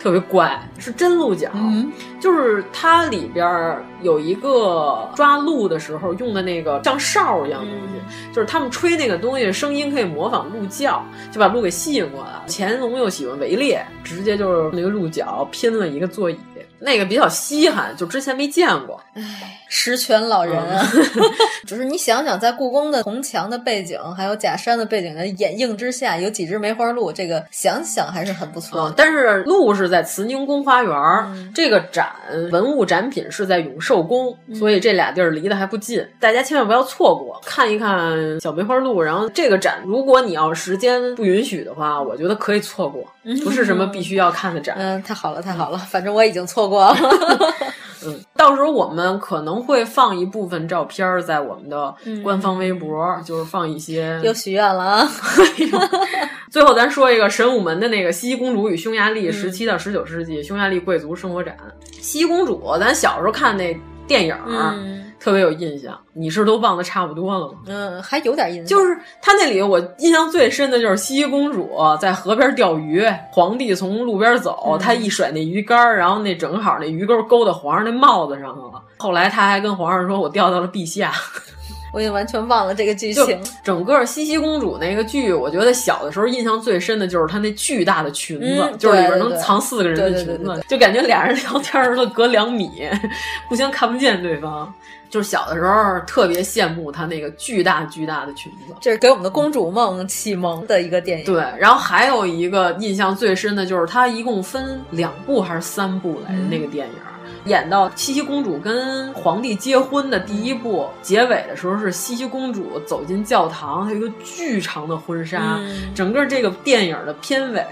特别怪，是真鹿角，嗯、就是它里边有一个抓鹿的时候用的那个像哨一样的东西，嗯、就是他们吹那个东西声音可以模仿鹿叫，就把鹿给吸引过来。乾隆又喜欢围猎，直接就是那个鹿角拼了一个座椅。那个比较稀罕，就之前没见过。唉，十全老人啊！[LAUGHS] [LAUGHS] 只是你想想，在故宫的红墙的背景，还有假山的背景的掩映之下，有几只梅花鹿，这个想想还是很不错、嗯。但是鹿是在慈宁宫花园，嗯、这个展文物展品是在永寿宫，嗯、所以这俩地儿离得还不近，大家千万不要错过，看一看小梅花鹿。然后这个展，如果你要时间不允许的话，我觉得可以错过，不是什么必须要看的展。嗯，太好了，太好了，反正我已经错过了。[LAUGHS] 嗯，到时候我们可能会放一部分照片在我们的官方微博，嗯、就是放一些。[LAUGHS] 又许愿了啊！[LAUGHS] 最后咱说一个神武门的那个西西公主与匈牙利十七到十九世纪匈牙利贵族生活展。西西公主，咱小时候看那电影。嗯特别有印象，你是都忘得差不多了吗？嗯，还有点印象。就是他那里，我印象最深的就是西西公主在河边钓鱼，皇帝从路边走，他、嗯、一甩那鱼竿，然后那正好那鱼钩勾到皇上那帽子上了。后来他还跟皇上说：“我钓到了陛下。”我已经完全忘了这个剧 [LAUGHS] 情。整个西西公主那个剧，我觉得小的时候印象最深的就是她那巨大的裙子，嗯、就是里边能藏四个人的裙子，对对对对就感觉俩人聊天都隔两米，[LAUGHS] 互相看不见对方。就是小的时候特别羡慕她那个巨大巨大的裙子，这是给我们的公主梦启蒙的一个电影。对，然后还有一个印象最深的就是它一共分两部还是三部来着、嗯、那个电影。演到西西公主跟皇帝结婚的第一部结尾的时候，是西西公主走进教堂，她有一个巨长的婚纱。嗯、整个这个电影的片尾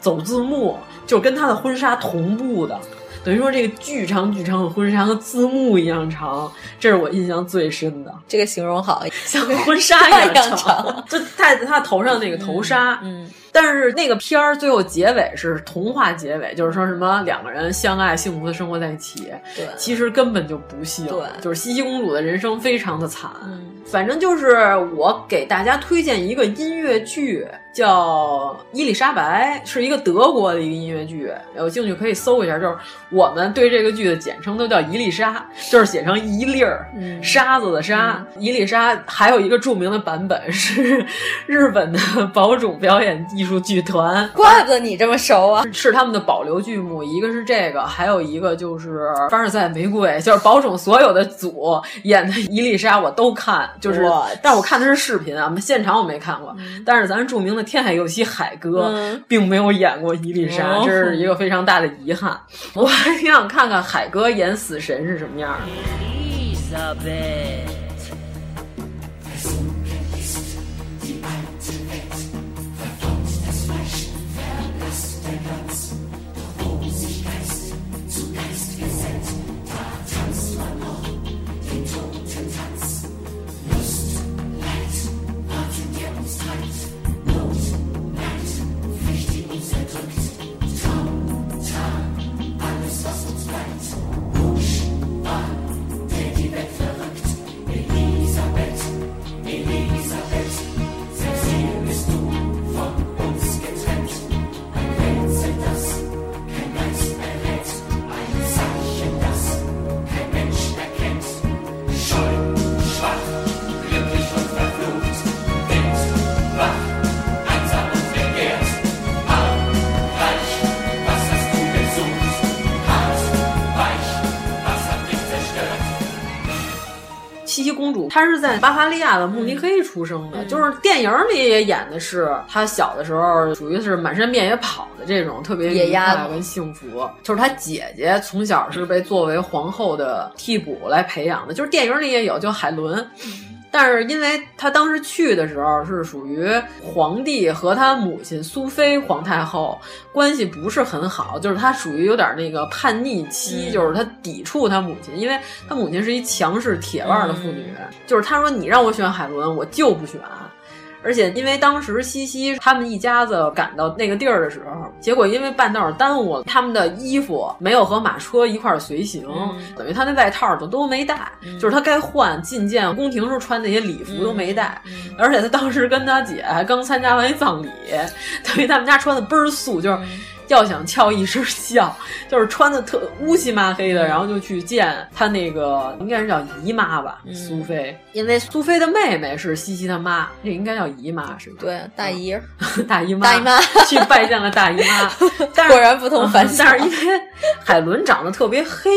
走字幕，就跟她的婚纱同步的。等于说这个巨长巨长的婚纱和字幕一样长，这是我印象最深的。这个形容好，像婚纱一样长，[LAUGHS] 长 [LAUGHS] 就戴在她头上那个头纱。嗯。嗯但是那个片儿最后结尾是童话结尾，就是说什么两个人相爱幸福的生活在一起。对，其实根本就不幸。对，就是西西公主的人生非常的惨。嗯，反正就是我给大家推荐一个音乐剧，叫《伊丽莎白》，是一个德国的一个音乐剧，有兴趣可以搜一下。就是我们对这个剧的简称都叫伊丽莎，[LAUGHS] 就是写成一粒儿、嗯、沙子的沙。伊丽莎还有一个著名的版本是日本的宝冢表演艺术剧团，怪不得你这么熟啊！是他们的保留剧目，一个是这个，还有一个就是《凡尔赛玫瑰》，就是宝冢所有的组演的伊丽莎我都看，就是，但我看的是视频啊，现场我没看过。嗯、但是咱著名的天海佑希海哥、嗯、并没有演过伊丽莎，哦、这是一个非常大的遗憾。我还挺想看看海哥演死神是什么样的。公主，她是在巴伐利亚的慕尼黑出生的，嗯、就是电影里也演的是她小的时候属于是满山遍野跑的这种特别野鸭跟幸福。就是她姐姐从小是被作为皇后的替补来培养的，就是电影里也有，就海伦。但是因为他当时去的时候是属于皇帝和他母亲苏菲皇太后关系不是很好，就是他属于有点那个叛逆期，嗯、就是他抵触他母亲，因为他母亲是一强势铁腕的妇女，嗯、就是他说你让我选海伦，我就不选。而且因为当时西西他们一家子赶到那个地儿的时候，结果因为半道耽误了，他们的衣服没有和马车一块儿随行，嗯、等于他那外套都都没带，嗯、就是他该换觐见宫廷时候穿那些礼服都没带。而且他当时跟他姐还刚参加完一葬礼，[LAUGHS] 等于他们家穿的倍儿素，就是。要想翘一身笑，[LAUGHS] 就是穿的特乌漆嘛黑的，然后就去见他那个应该是叫姨妈吧，嗯。苏菲，因为苏菲的妹妹是西西他妈，这应该叫姨妈是吧？对，大姨，[LAUGHS] 大姨妈，大姨妈。[LAUGHS] 去拜见了大姨妈，但是果然不同凡响。但是因为海伦长得特别黑，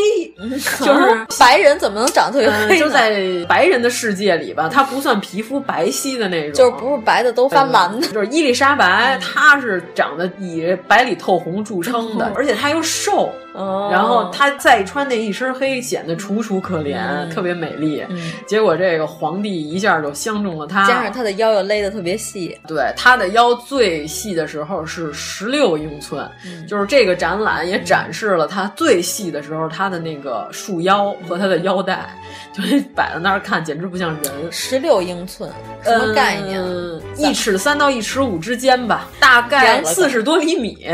就是白人怎么能长得特别黑？嗯就在白人的世界里吧，她不算皮肤白皙的那种，就是不是白的都发蓝的。就是伊丽莎白，她是长得以白里透红著称的，而且他又瘦，哦然后她再穿那一身黑，显得楚楚可怜，嗯特别美丽。结果这个皇帝一下就相中了她，加上她的腰又勒得特别细，对，她的腰最细的时候是十六英寸，嗯就是这个展览也展示了她最细的时候，她的那个束腰和她的腰带，就是摆在那儿看，简直不像人。十六英寸什么概念？嗯，一尺三到一尺五之间吧，大概四十多厘米。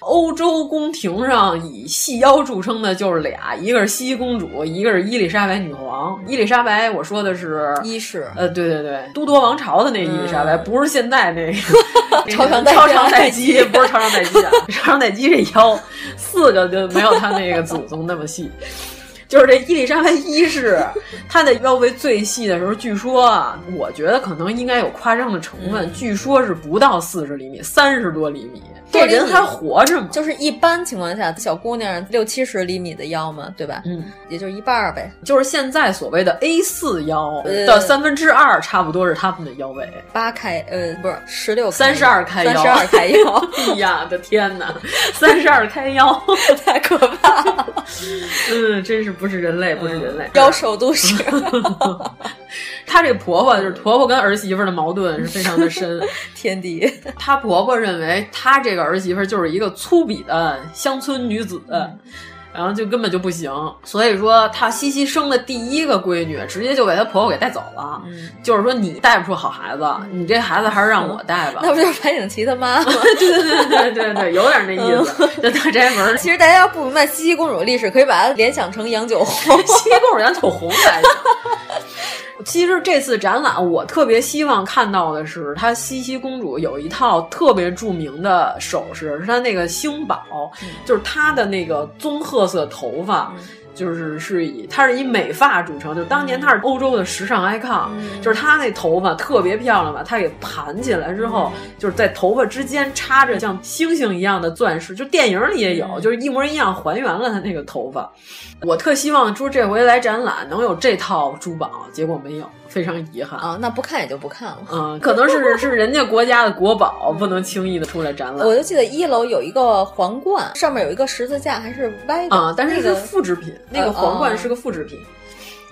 欧洲宫廷上以细腰著称的就是俩，一个是茜茜公主，一个是伊丽莎白女皇。伊丽莎白，我说的是一世，呃，对对对，都铎王朝的那伊丽莎白，嗯不是现在那个超长 [LAUGHS] [LAUGHS] 超长待机，不是超长待机啊，[LAUGHS] 超长待机这腰四个就没有他那个祖宗那么细。就是这伊丽莎白一世，她的腰围最细的时候，据说啊，我觉得可能应该有夸张的成分，嗯、据说是不到四十厘米，三十多厘米。这人还活着吗？就是一般情况下，小姑娘六七十厘米的腰嘛，对吧？嗯，也就是一半儿呗。就是现在所谓的 A 四腰的三分之二，差不多是他们的腰围。八开呃，不是十六，三十二开腰，三十二开腰。[LAUGHS] 哎呀的天哪，三十二开腰，[LAUGHS] 太可怕了。嗯，真是不是人类，不是人类，妖兽都是。[LAUGHS] 她这婆婆就是婆婆跟儿媳妇的矛盾是非常的深，[LAUGHS] 天敌。她婆婆认为她这个儿媳妇就是一个粗鄙的乡村女子。嗯然后就根本就不行，所以说她西西生的第一个闺女，直接就被她婆婆给带走了。嗯、就是说你带不出好孩子，你这孩子还是让我带吧。那不就是白景琦他妈吗？[LAUGHS] 对对对对对对，有点那意思。这大宅门，[LAUGHS] 其实大家要不明白西西公主的历史，可以把它联想成杨九红。西西公主杨九红来着。其实这次展览，我特别希望看到的是，她茜茜公主有一套特别著名的首饰，是她那个星宝，嗯、就是她的那个棕褐色头发。嗯就是是以它是以美发著称，就当年它是欧洲的时尚 icon，、嗯、就是她那头发特别漂亮吧，她给盘起来之后，嗯、就是在头发之间插着像星星一样的钻石，就电影里也有，嗯、就是一模一样还原了她那个头发。我特希望说这回来展览能有这套珠宝，结果没有，非常遗憾啊。那不看也就不看了。嗯，可能是是人家国家的国宝，不能轻易的出来展览。我就记得一楼有一个皇冠，上面有一个十字架，还是歪的啊，但是是复制品。那个皇冠是个复制品。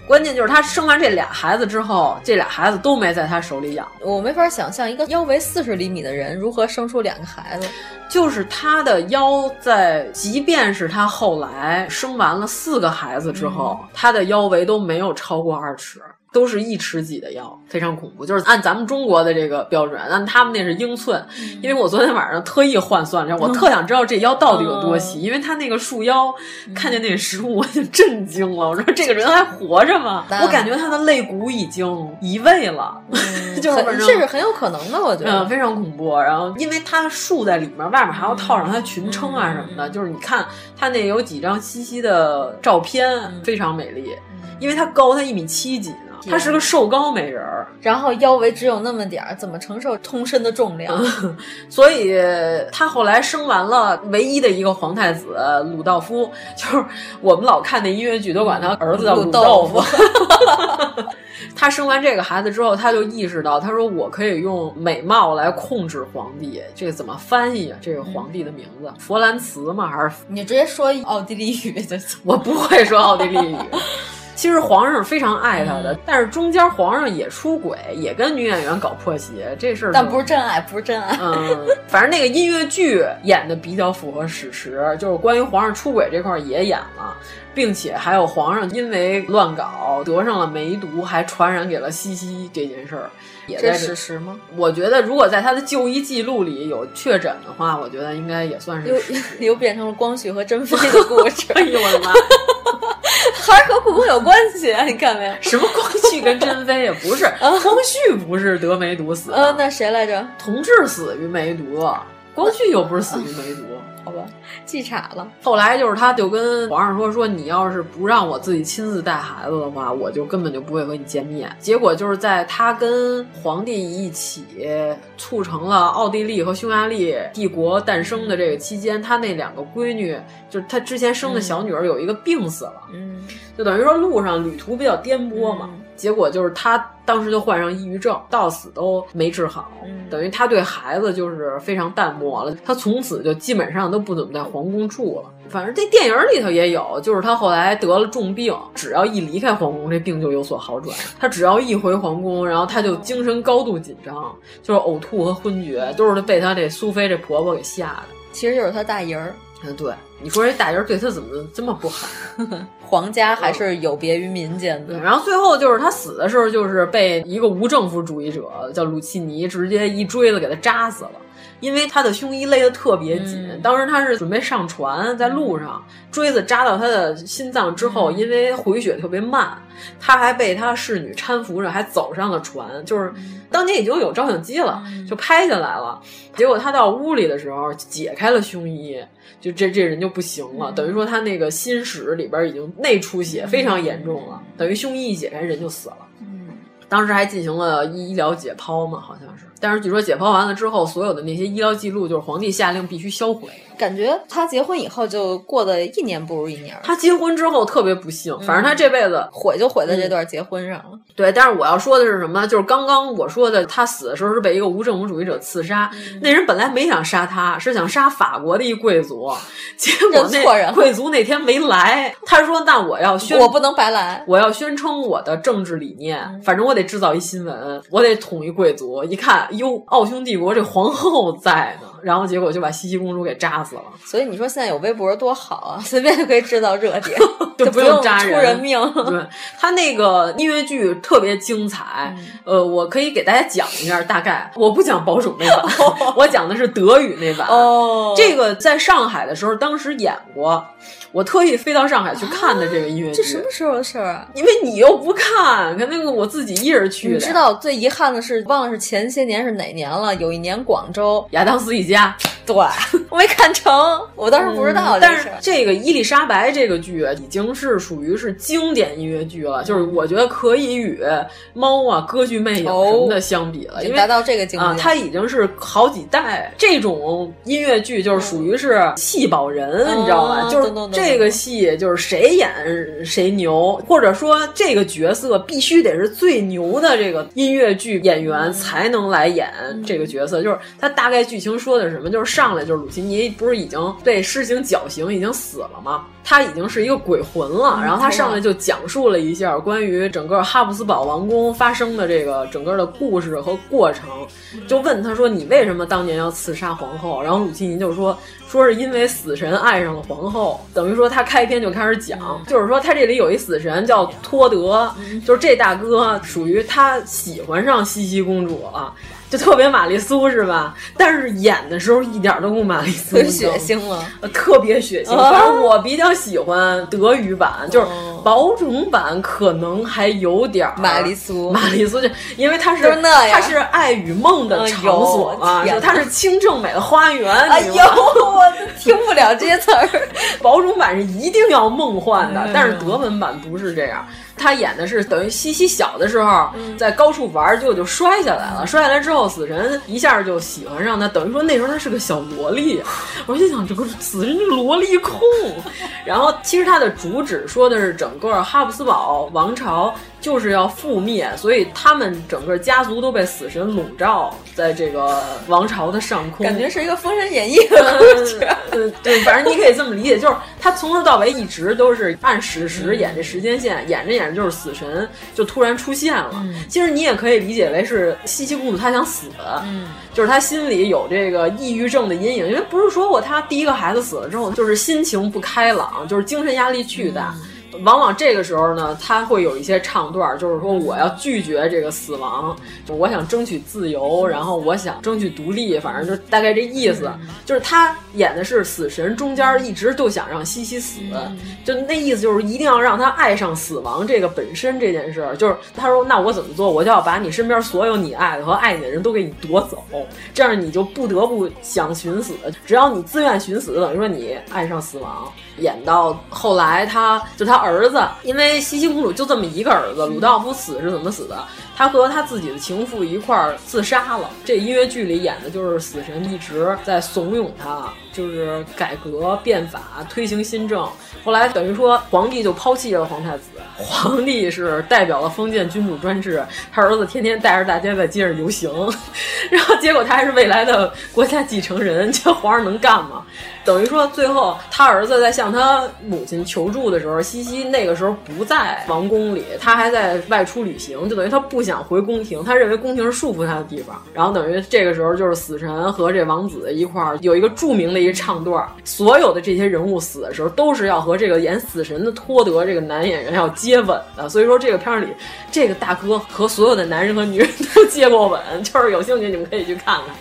关键就是他生完这俩孩子之后，这俩孩子都没在他手里养。我没法想象一个腰围四十厘米的人如何生出两个孩子。就是他的腰在，即便是他后来生完了四个孩子之后，嗯、她的腰围都没有超过二尺。都是一尺几的腰，非常恐怖。就是按咱们中国的这个标准，按他们那是英寸。嗯、因为我昨天晚上特意换算了，我 [LAUGHS] 特想知道这腰到底有多细，嗯、因为他那个束腰，嗯、看见那个实物我就震惊了。我说这个人还活着吗？我感觉他的肋骨已经移位了，[LAUGHS] 就是这是很有可能的，我觉得、嗯、非常恐怖。然后因为他束在里面，外面还要套上他裙撑啊什么的，就是你看他那有几张西西的照片，非常美丽。因为他高，他一米七几呢，他是个瘦高美人儿，然后腰围只有那么点儿，怎么承受通身的重量？嗯、[LAUGHS] 所以他后来生完了唯一的一个皇太子鲁道夫，就是我们老看那音乐剧都管他儿子叫鲁豆腐。[LAUGHS] 他生完这个孩子之后，他就意识到，他说我可以用美貌来控制皇帝。这个怎么翻译啊？这个皇帝的名字，弗兰茨吗？还是你直接说奥地利语就行？我不会说奥地利语。[LAUGHS] 其实皇上是非常爱他的，嗯、但是中间皇上也出轨，也跟女演员搞破鞋，这事儿。但不是真爱，不是真爱。嗯，反正那个音乐剧演的比较符合史实，就是关于皇上出轨这块也演了，并且还有皇上因为乱搞得上了梅毒，还传染给了西西这件事儿。也这史实吗？我觉得，如果在他的就医记录里有确诊的话，我觉得应该也算是又又变成了光绪和珍妃的故 [LAUGHS] 事。哎呦我的妈！[LAUGHS] 还是和故宫有关系啊？你看没有？[LAUGHS] 什么光绪跟珍妃也？不是，光绪不是得梅毒死的。呃，那谁来着？同治死于梅毒，光绪又不是死于梅毒。好吧，记岔了。后来就是他就跟皇上说说，你要是不让我自己亲自带孩子的话，我就根本就不会和你见面。结果就是在他跟皇帝一起促成了奥地利和匈牙利帝国诞生的这个期间，他那两个闺女，就是他之前生的小女儿有一个病死了，嗯，就等于说路上旅途比较颠簸嘛。结果就是他当时就患上抑郁症，到死都没治好，等于他对孩子就是非常淡漠了。他从此就基本上都不怎么在皇宫住了。反正这电影里头也有，就是他后来得了重病，只要一离开皇宫，这病就有所好转。[LAUGHS] 他只要一回皇宫，然后他就精神高度紧张，就是呕吐和昏厥，都是被他这苏菲这婆婆给吓的。其实就是他大姨儿。嗯，对，你说这大人对他怎么这么不好？[LAUGHS] 皇家还是有别于民间的。然后最后就是他死的时候，就是被一个无政府主义者叫鲁契尼直接一锥子给他扎死了，因为他的胸衣勒得特别紧。嗯、当时他是准备上船，在路上锥子扎到他的心脏之后，嗯、因为回血特别慢，他还被他侍女搀扶着，还走上了船。就是当年已经有照相机了，就拍下来了。结果他到屋里的时候，解开了胸衣。就这这人就不行了，等于说他那个心室里边已经内出血非常严重了，等于胸衣一解开人就死了。嗯，当时还进行了医疗解剖嘛，好像是。但是据说解剖完了之后，所有的那些医疗记录就是皇帝下令必须销毁。感觉他结婚以后就过得一年不如一年。他结婚之后特别不幸，反正他这辈子毁就毁在这段结婚上了。嗯、对，但是我要说的是什么？就是刚刚我说的，他死的时候是被一个无政府主义者刺杀。嗯、那人本来没想杀他，是想杀法国的一贵族，[LAUGHS] 结果那贵族那天没来。他说：“那我要宣，我不能白来，我要宣称我的政治理念。嗯、反正我得制造一新闻，我得统一贵族。一看，哟，奥匈帝国这皇后在呢。”然后结果就把茜茜公主给扎死了。所以你说现在有微博多好啊，随便就可以制造热点，[LAUGHS] 就不用扎出人命。对他那个音乐剧特别精彩，嗯、呃，我可以给大家讲一下，大概我不讲保守那版，我讲的是德语那版。哦，这个在上海的时候，当时演过。我特意飞到上海去看的这个音乐剧，这什么时候的事儿啊？因为你又不看，看那个我自己一人去的。你知道最遗憾的是，忘了是前些年是哪年了？有一年广州亚当斯一家，对 [LAUGHS] 我没看成，我当时不知道、嗯。但是这个伊丽莎白这个剧已经是属于是经典音乐剧了，就是我觉得可以与猫啊、歌剧魅影什么的相比了，因为达到这个境界啊，它已经是好几代这种音乐剧，就是属于是戏保人，嗯、你知道吧？就是这个戏就是谁演谁牛，或者说这个角色必须得是最牛的这个音乐剧演员才能来演这个角色。就是他大概剧情说的是什么？就是上来就是鲁奇尼不是已经被施行绞刑，已经死了吗？他已经是一个鬼魂了，然后他上来就讲述了一下关于整个哈布斯堡王宫发生的这个整个的故事和过程，就问他说：“你为什么当年要刺杀皇后？”然后鲁奇尼就说：“说是因为死神爱上了皇后。”等于说他开篇就开始讲，就是说他这里有一死神叫托德，就是这大哥属于他喜欢上茜茜公主了。就特别玛丽苏是吧？但是演的时候一点都不玛丽苏，很血腥了，特别血腥。反正我比较喜欢德语版，就是保种版可能还有点玛丽苏。玛丽苏就因为它是那它是爱与梦的场所啊，就它是清正美的花园。哎呦，我听不了这些词儿。[LAUGHS] 保种版是一定要梦幻的，但是德文版不是这样。他演的是等于西西小的时候在高处玩，结果就摔下来了。摔下来之后，死神一下就喜欢上他，等于说那时候他是个小萝莉。[LAUGHS] 我就想，这个死神这萝莉控。然后其实他的主旨说的是整个哈布斯堡王朝就是要覆灭，所以他们整个家族都被死神笼罩在这个王朝的上空。感觉是一个《封神演义》的故事。嗯，对，反正你可以这么理解，就是他从头到尾一直都是按史实演这时间线，演着演着就是死神就突然出现了。嗯、其实你也可以理解为是茜茜公主她想死，嗯，就是她心里有这个抑郁症的阴影，因为不是说过她第一个孩子死了之后就是心情不开朗，就是精神压力巨大。嗯往往这个时候呢，他会有一些唱段，就是说我要拒绝这个死亡，我想争取自由，然后我想争取独立，反正就大概这意思。就是他演的是死神，中间一直就想让西西死，就那意思就是一定要让他爱上死亡这个本身这件事儿。就是他说，那我怎么做？我就要把你身边所有你爱的和爱你的人都给你夺走，这样你就不得不想寻死。只要你自愿寻死，等于说你爱上死亡。演到后来，他就他儿子，因为西西公主就这么一个儿子，鲁道夫死是怎么死的？他和他自己的情妇一块儿自杀了。这音乐剧里演的就是死神一直在怂恿他，就是改革变法，推行新政。后来等于说皇帝就抛弃了皇太子，皇帝是代表了封建君主专制，他儿子天天带着大家在街上游行，[LAUGHS] 然后结果他还是未来的国家继承人，这皇上能干吗？等于说，最后他儿子在向他母亲求助的时候，西西那个时候不在王宫里，他还在外出旅行，就等于他不想回宫廷，他认为宫廷是束缚他的地方。然后等于这个时候，就是死神和这王子一块儿有一个著名的一唱段，所有的这些人物死的时候，都是要和这个演死神的托德这个男演员要接吻的。所以说，这个片儿里这个大哥和所有的男人和女人都接过吻，就是有兴趣你们可以去看看。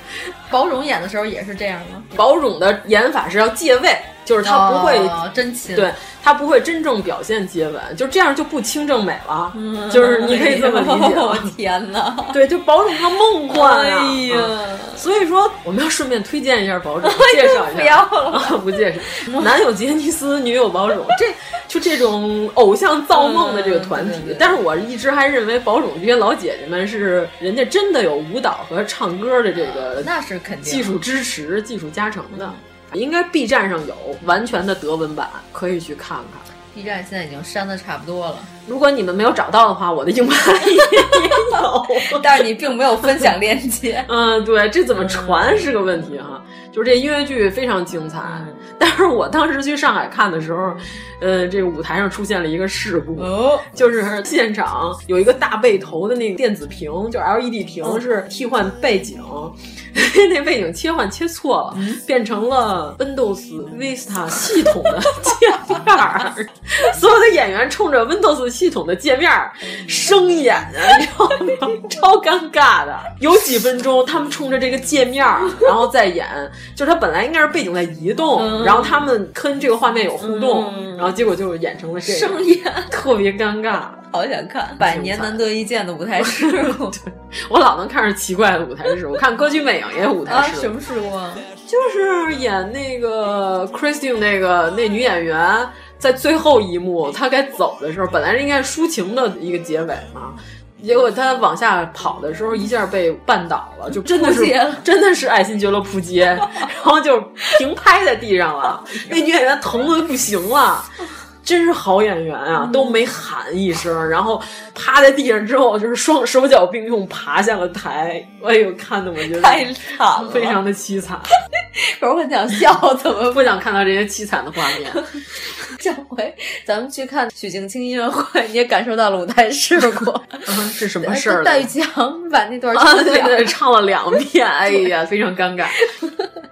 宝冢演的时候也是这样吗？宝冢的演法是要借位，就是他不会、哦、真亲，对他不会真正表现接吻，就这样就不清正美了。嗯、就是 [LAUGHS] 你可以这么理解。我、[LAUGHS] 天哪！对，就宝冢他梦 [LAUGHS] 幻。哎呀、嗯，所以说我们要顺便推荐一下保准，介绍一下。不要了，啊、不介绍。男友杰尼斯，女友宝冢，这就这种偶像造梦的这个团体。嗯、对对对但是我一直还认为保准这些老姐姐们是人家真的有舞蹈和唱歌的这个，那是肯定技术支持、技术加成的。应该 B 站上有完全的德文版，可以去看看。B 站现在已经删的差不多了。如果你们没有找到的话，我的硬盘也有，但是你并没有分享链接。[LAUGHS] 嗯，对，这怎么传是个问题哈。就是这音乐剧非常精彩，嗯、但是我当时去上海看的时候，呃，这个舞台上出现了一个事故，哦、就是现场有一个大背头的那个电子屏，就是 LED 屏，哦、是替换背景，那背景切换切错了，嗯、变成了 Windows Vista 系统的界面儿，所有的演员冲着 Windows 系统的界面生演啊，你知道吗？超尴尬的，有几分钟他们冲着这个界面，然后再演。就是他本来应该是背景在移动，嗯、然后他们跟这个画面有互动，嗯、然后结果就演成了这个，特别尴尬。好想看百年难得一见的舞台事故，我老能看着奇怪的舞台事故。我看《歌剧魅影》也有舞台事故，啊、什么事故啊？就是演那个 Christine 那个那女演员，在最后一幕她该走的时候，本来是应该是抒情的一个结尾嘛。结果他往下跑的时候，一下被绊倒了，就真的是真的是爱新觉罗扑街，然后就平拍在地上了。[LAUGHS] 那女演员疼的不行了，真是好演员啊，都没喊一声，然后趴在地上之后，就是双手脚并用爬下了台。哎呦，看的我觉得太惨了，非常的凄惨。[LAUGHS] 可是我很想笑，怎么不想看到这些凄惨的画面？[LAUGHS] 上回咱们去看许镜清音乐会，你也感受到了舞台事故。嗯、[LAUGHS] 是什么事儿？戴玉强把那段唱了、啊、对对唱了两遍，哎呀，非常尴尬。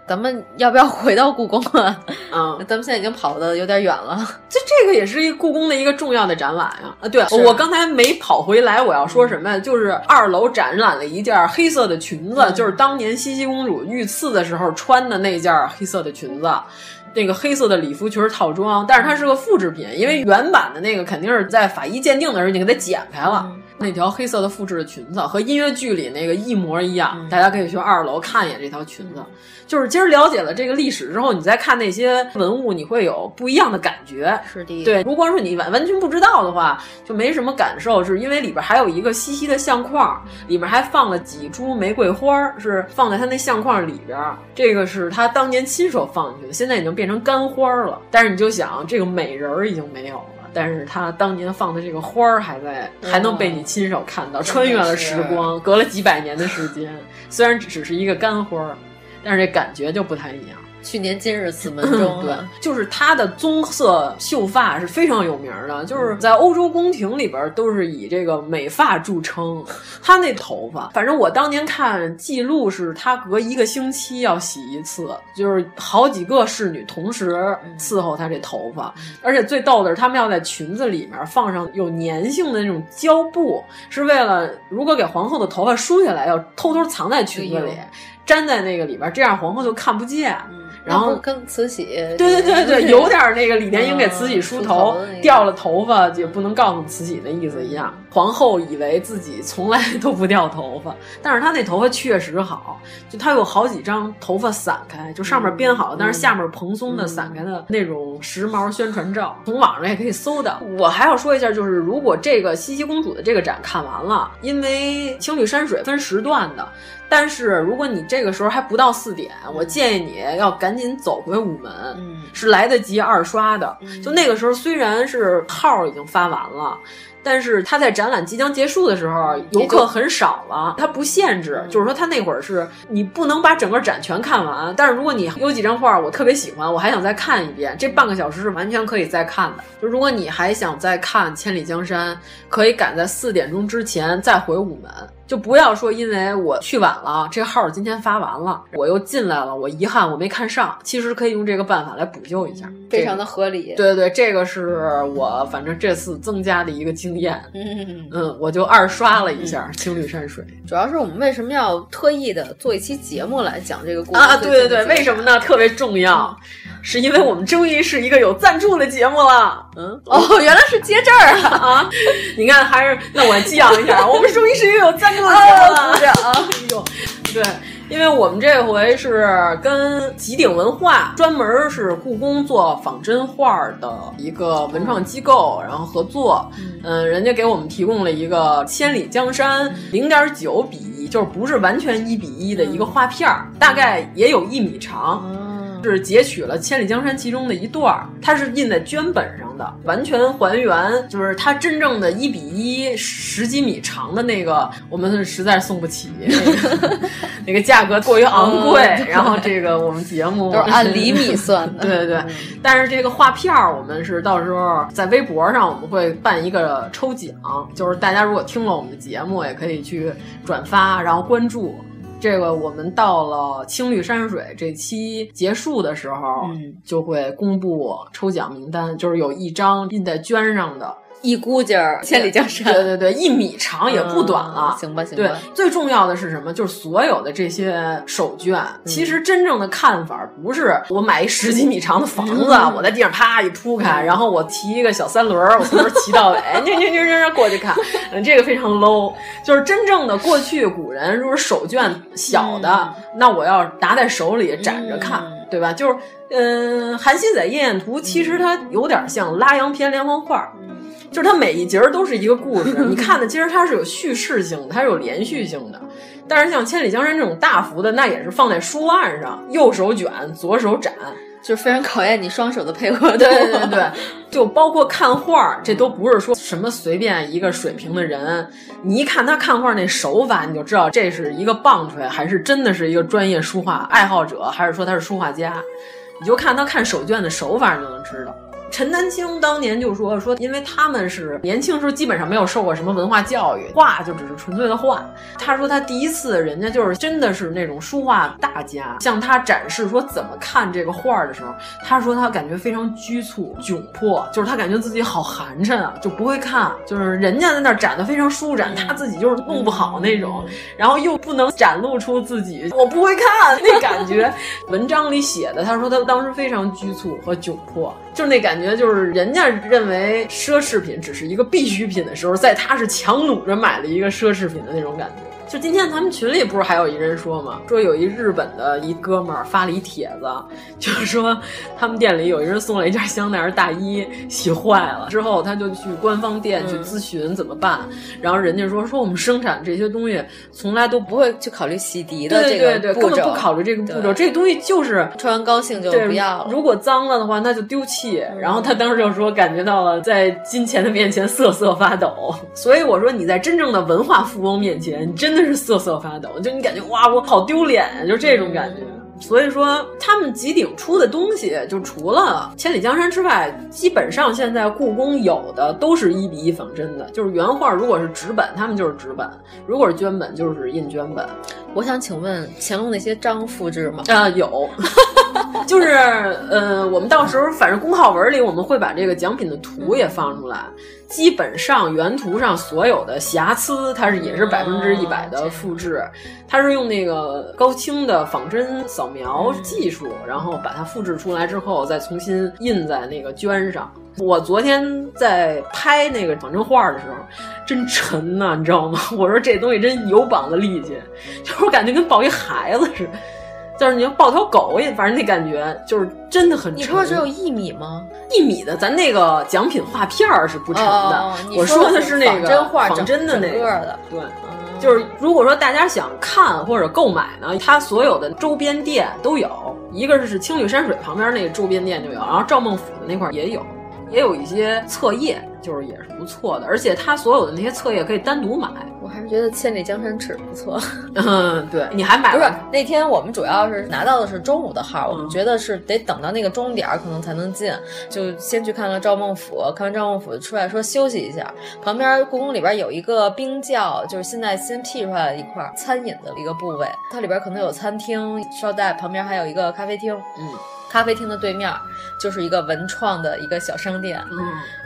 咱们要不要回到故宫啊？嗯，咱们现在已经跑的有点远了。这这个也是一故宫的一个重要的展览啊！啊，对，我刚才没跑回来，我要说什么呀？就是二楼展览了一件黑色的裙子，嗯、就是当年茜茜公主遇刺的时候穿的那件黑色的裙子。那个黑色的礼服裙套装，但是它是个复制品，因为原版的那个肯定是在法医鉴定的时候你给它剪开了。那条黑色的复制的裙子和音乐剧里那个一模一样，嗯、大家可以去二楼看一眼这条裙子。就是今儿了解了这个历史之后，你再看那些文物，你会有不一样的感觉。是的，对。如果说你完完全不知道的话，就没什么感受，是因为里边还有一个西西的相框，里面还放了几株玫瑰花，是放在他那相框里边。这个是他当年亲手放进去的，现在已经变成干花了。但是你就想，这个美人儿已经没有了。但是他当年放的这个花儿还在，还能被你亲手看到，穿越了时光，隔了几百年的时间，虽然只是一个干花儿，但是这感觉就不太一样。去年今日此门 [CLEARS THROAT] 中，对，就是她的棕色秀发是非常有名的，就是在欧洲宫廷里边都是以这个美发著称。[LAUGHS] 她那头发，反正我当年看记录是她隔一个星期要洗一次，就是好几个侍女同时伺候她这头发，而且最逗的是他们要在裙子里面放上有粘性的那种胶布，是为了如果给皇后的头发梳下来，要偷偷藏在裙子里。粘在那个里边，这样皇后就看不见。然后跟慈禧，对对对对，有点那个李莲英给慈禧梳头掉了头发也不能告诉慈禧的意思一样。皇后以为自己从来都不掉头发，但是她那头发确实好，就她有好几张头发散开，就上面编好了，但是下面蓬松的散开的那种时髦宣传照，从网上也可以搜到。我还要说一下，就是如果这个茜茜公主的这个展看完了，因为青绿山水分时段的。但是如果你这个时候还不到四点，我建议你要赶紧走回午门，嗯，是来得及二刷的。就那个时候虽然是号已经发完了。但是他在展览即将结束的时候，游客很少了。他不限制，就是说他那会儿是你不能把整个展全看完。但是如果你有几张画我特别喜欢，我还想再看一遍，这半个小时是完全可以再看的。就如果你还想再看《千里江山》，可以赶在四点钟之前再回午门，就不要说因为我去晚了，这号今天发完了，我又进来了，我遗憾我没看上。其实可以用这个办法来补救一下，非常的合理。对对对，这个是我反正这次增加的一个经验。嗯嗯，我就二刷了一下《青绿山水》。主要是我们为什么要特意的做一期节目来讲这个故事啊？对对对，为什么呢？特别重要，是因为我们终于是一个有赞助的节目了。嗯，哦，原来是接这儿啊！啊，你看，还是那我激昂一下，[LAUGHS] 我们终于是一个有赞助的节目了。啊，哎呦，对。因为我们这回是跟极鼎文化专门是故宫做仿真画的一个文创机构，然后合作，嗯，人家给我们提供了一个《千里江山》零点九比一，就是不是完全一比一的一个画片儿，大概也有一米长。是截取了《千里江山》其中的一段儿，它是印在绢本上的，完全还原，就是它真正的一比一十几米长的那个，我们实在送不起，那 [LAUGHS] 个那个价格过于昂贵。然后这个我们节目都是按厘米算 [LAUGHS] 的，对对对。但是这个画片儿，我们是到时候在微博上我们会办一个抽奖，就是大家如果听了我们的节目，也可以去转发，然后关注。这个我们到了青绿山水这期结束的时候，嗯，就会公布抽奖名单，就是有一张印在绢上的。一估计儿千里江山，对对对，一米长也不短了，行吧行吧。对，最重要的是什么？就是所有的这些手绢，其实真正的看法不是我买一十几米长的房子，我在地上啪一铺开，然后我骑一个小三轮，我从头骑到尾，扭扭扭扭过去看，嗯，这个非常 low。就是真正的过去古人，如果手绢小的，那我要拿在手里展着看，对吧？就是，嗯，《韩熙载夜宴图》其实它有点像拉洋片连环画。就是它每一节都是一个故事，你看的其实它是有叙事性的，它是有连续性的。但是像《千里江山》这种大幅的，那也是放在书案上，右手卷，左手展，就是非常考验你双手的配合。对对对，就包括看画，这都不是说什么随便一个水平的人，你一看他看画那手法，你就知道这是一个棒槌，还是真的是一个专业书画爱好者，还是说他是书画家？你就看他看手绢的手法，你就能知道。陈丹青当年就说说，因为他们是年轻时候基本上没有受过什么文化教育，画就只是纯粹的画。他说他第一次人家就是真的是那种书画大家向他展示说怎么看这个画的时候，他说他感觉非常拘促窘迫，就是他感觉自己好寒碜啊，就不会看，就是人家在那展的非常舒展，他自己就是弄不好那种，然后又不能展露出自己我不会看那感觉。[LAUGHS] 文章里写的，他说他当时非常拘促和窘迫，就是那感觉。觉就是人家认为奢侈品只是一个必需品的时候，在他是强弩着买了一个奢侈品的那种感觉。就今天咱们群里不是还有一人说吗？说有一日本的一哥们儿发了一帖子，就是说他们店里有一人送了一件香奈儿大衣，洗坏了之后，他就去官方店去咨询怎么办。然后人家说说我们生产这些东西从来都不会去考虑洗涤的这个步骤，根本不考虑这个步骤。这东西就是穿完高兴就不要了。如果脏了的话，那就丢弃。然后他当时就说感觉到了在金钱的面前瑟瑟发抖。[LAUGHS] 所以我说你在真正的文化富翁面前，你真的。是瑟瑟发抖，就你感觉哇，我好丢脸，就这种感觉。所以说他们吉鼎出的东西，就除了《千里江山》之外，基本上现在故宫有的都是一比一仿真的，就是原画如果是纸本，他们就是纸本；如果是绢本，就是印绢本。我想请问乾隆那些章复制吗？啊、呃，有，[LAUGHS] 就是呃，我们到时候反正公号文里我们会把这个奖品的图也放出来。基本上原图上所有的瑕疵，它是也是百分之一百的复制，它是用那个高清的仿真扫描技术，然后把它复制出来之后，再重新印在那个绢上。我昨天在拍那个仿真画的时候，真沉呐、啊，你知道吗？[LAUGHS] 我说这东西真有膀子力气，就是我感觉跟抱一孩子似的。就是你要抱条狗也，反正那感觉就是真的很沉。你说只有一米吗？一米的，咱那个奖品画片儿是不沉的。哦、我说的是那个真画仿真的那个。的对，嗯、就是如果说大家想看或者购买呢，它所有的周边店都有。一个是青绿山水旁边那个周边店就有，然后赵孟俯的那块也有，也有一些册页，就是也是不错的。而且它所有的那些册页可以单独买。我还是觉得《千里江山尺》不错。[LAUGHS] 嗯，对，你还买不是那天我们主要是拿到的是中午的号，我们觉得是得等到那个钟点可能才能进，就先去看了赵孟俯，看完赵孟俯出来说休息一下。旁边故宫里边有一个冰窖，就是现在新辟出来的一块餐饮的一个部位，它里边可能有餐厅、捎带，旁边还有一个咖啡厅。嗯。咖啡厅的对面就是一个文创的一个小商店。嗯，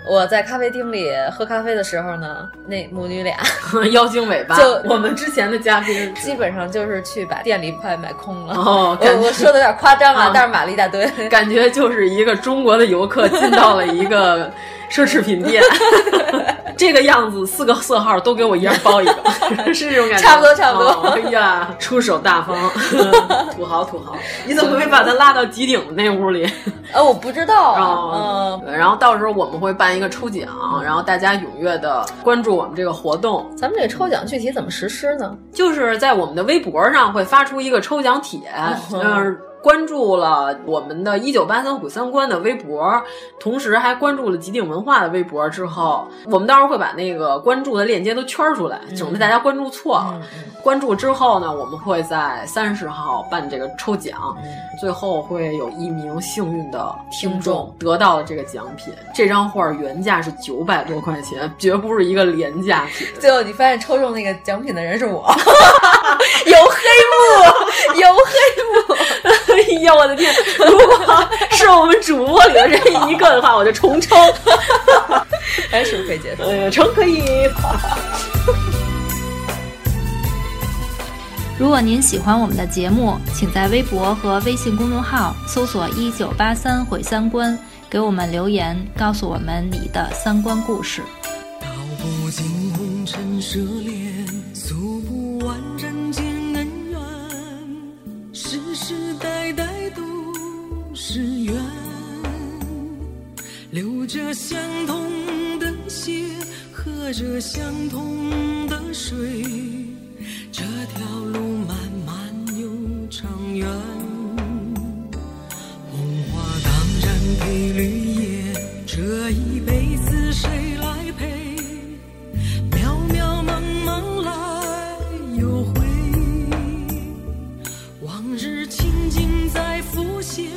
我在咖啡厅里喝咖啡的时候呢，那母女俩 [LAUGHS] 妖精尾巴，[LAUGHS] 就我们之前的嘉宾基本上就是去把店里快买空了。哦，我我说的有点夸张啊，啊。但是买了一大堆，感觉就是一个中国的游客进到了一个奢侈品店，这个样子，四个色号都给我一人包一个，[LAUGHS] 是这种感觉，差不多差不多哦哎呀，[LAUGHS] 出手大方，[LAUGHS] 土豪土豪，你怎么没把他拉到极顶的那屋里？呃，我不知道然后到时候我们会办一个抽奖，然后大家踊跃的关注我们这个活动。咱们这个抽奖具体怎么实施呢？就是在我们的微博上会发出一个抽奖帖，嗯。关注了我们的“一九八三虎三观”的微博，同时还关注了极顶文化的微博之后，我们到时候会把那个关注的链接都圈出来，省得大家关注错了。关注之后呢，我们会在三十号办这个抽奖，最后会有一名幸运的听众得到了这个奖品。这张画原价是九百多块钱，绝不是一个廉价品。最后你发现抽中那个奖品的人是我，[LAUGHS] [LAUGHS] 有黑幕，有黑幕。[LAUGHS] 哎呀，我的天！如果是我们主播里的人一个的话，我就重抽。[LAUGHS] 哎，是不是可以结束？哎呀，成可以。如果您喜欢我们的节目，请在微博和微信公众号搜索“一九八三毁三观”，给我们留言，告诉我们你的三观故事。道不尽红尘奢恋，缘，流着相同的血，喝着相同的水，这条路漫漫又长远。红花当然配绿叶，这一辈子谁来陪？渺渺茫茫来又回，往日情景再浮现，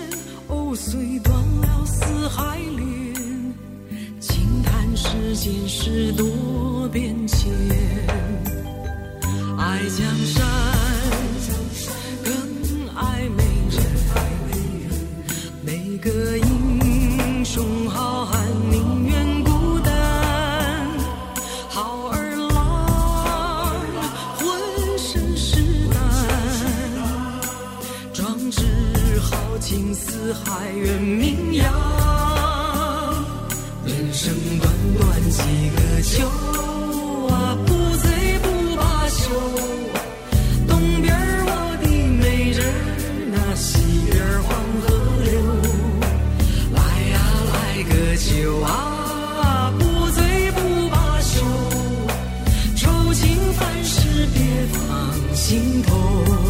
碎断了四海连，轻叹世间事多变迁。爱江山，更爱美人。每个英雄好汉宁情似海远名扬。人生短短几个秋啊，不醉不罢休。东边我的美人儿，那西边黄河流。来呀来个酒啊，不醉不罢休。愁情烦事别放心头。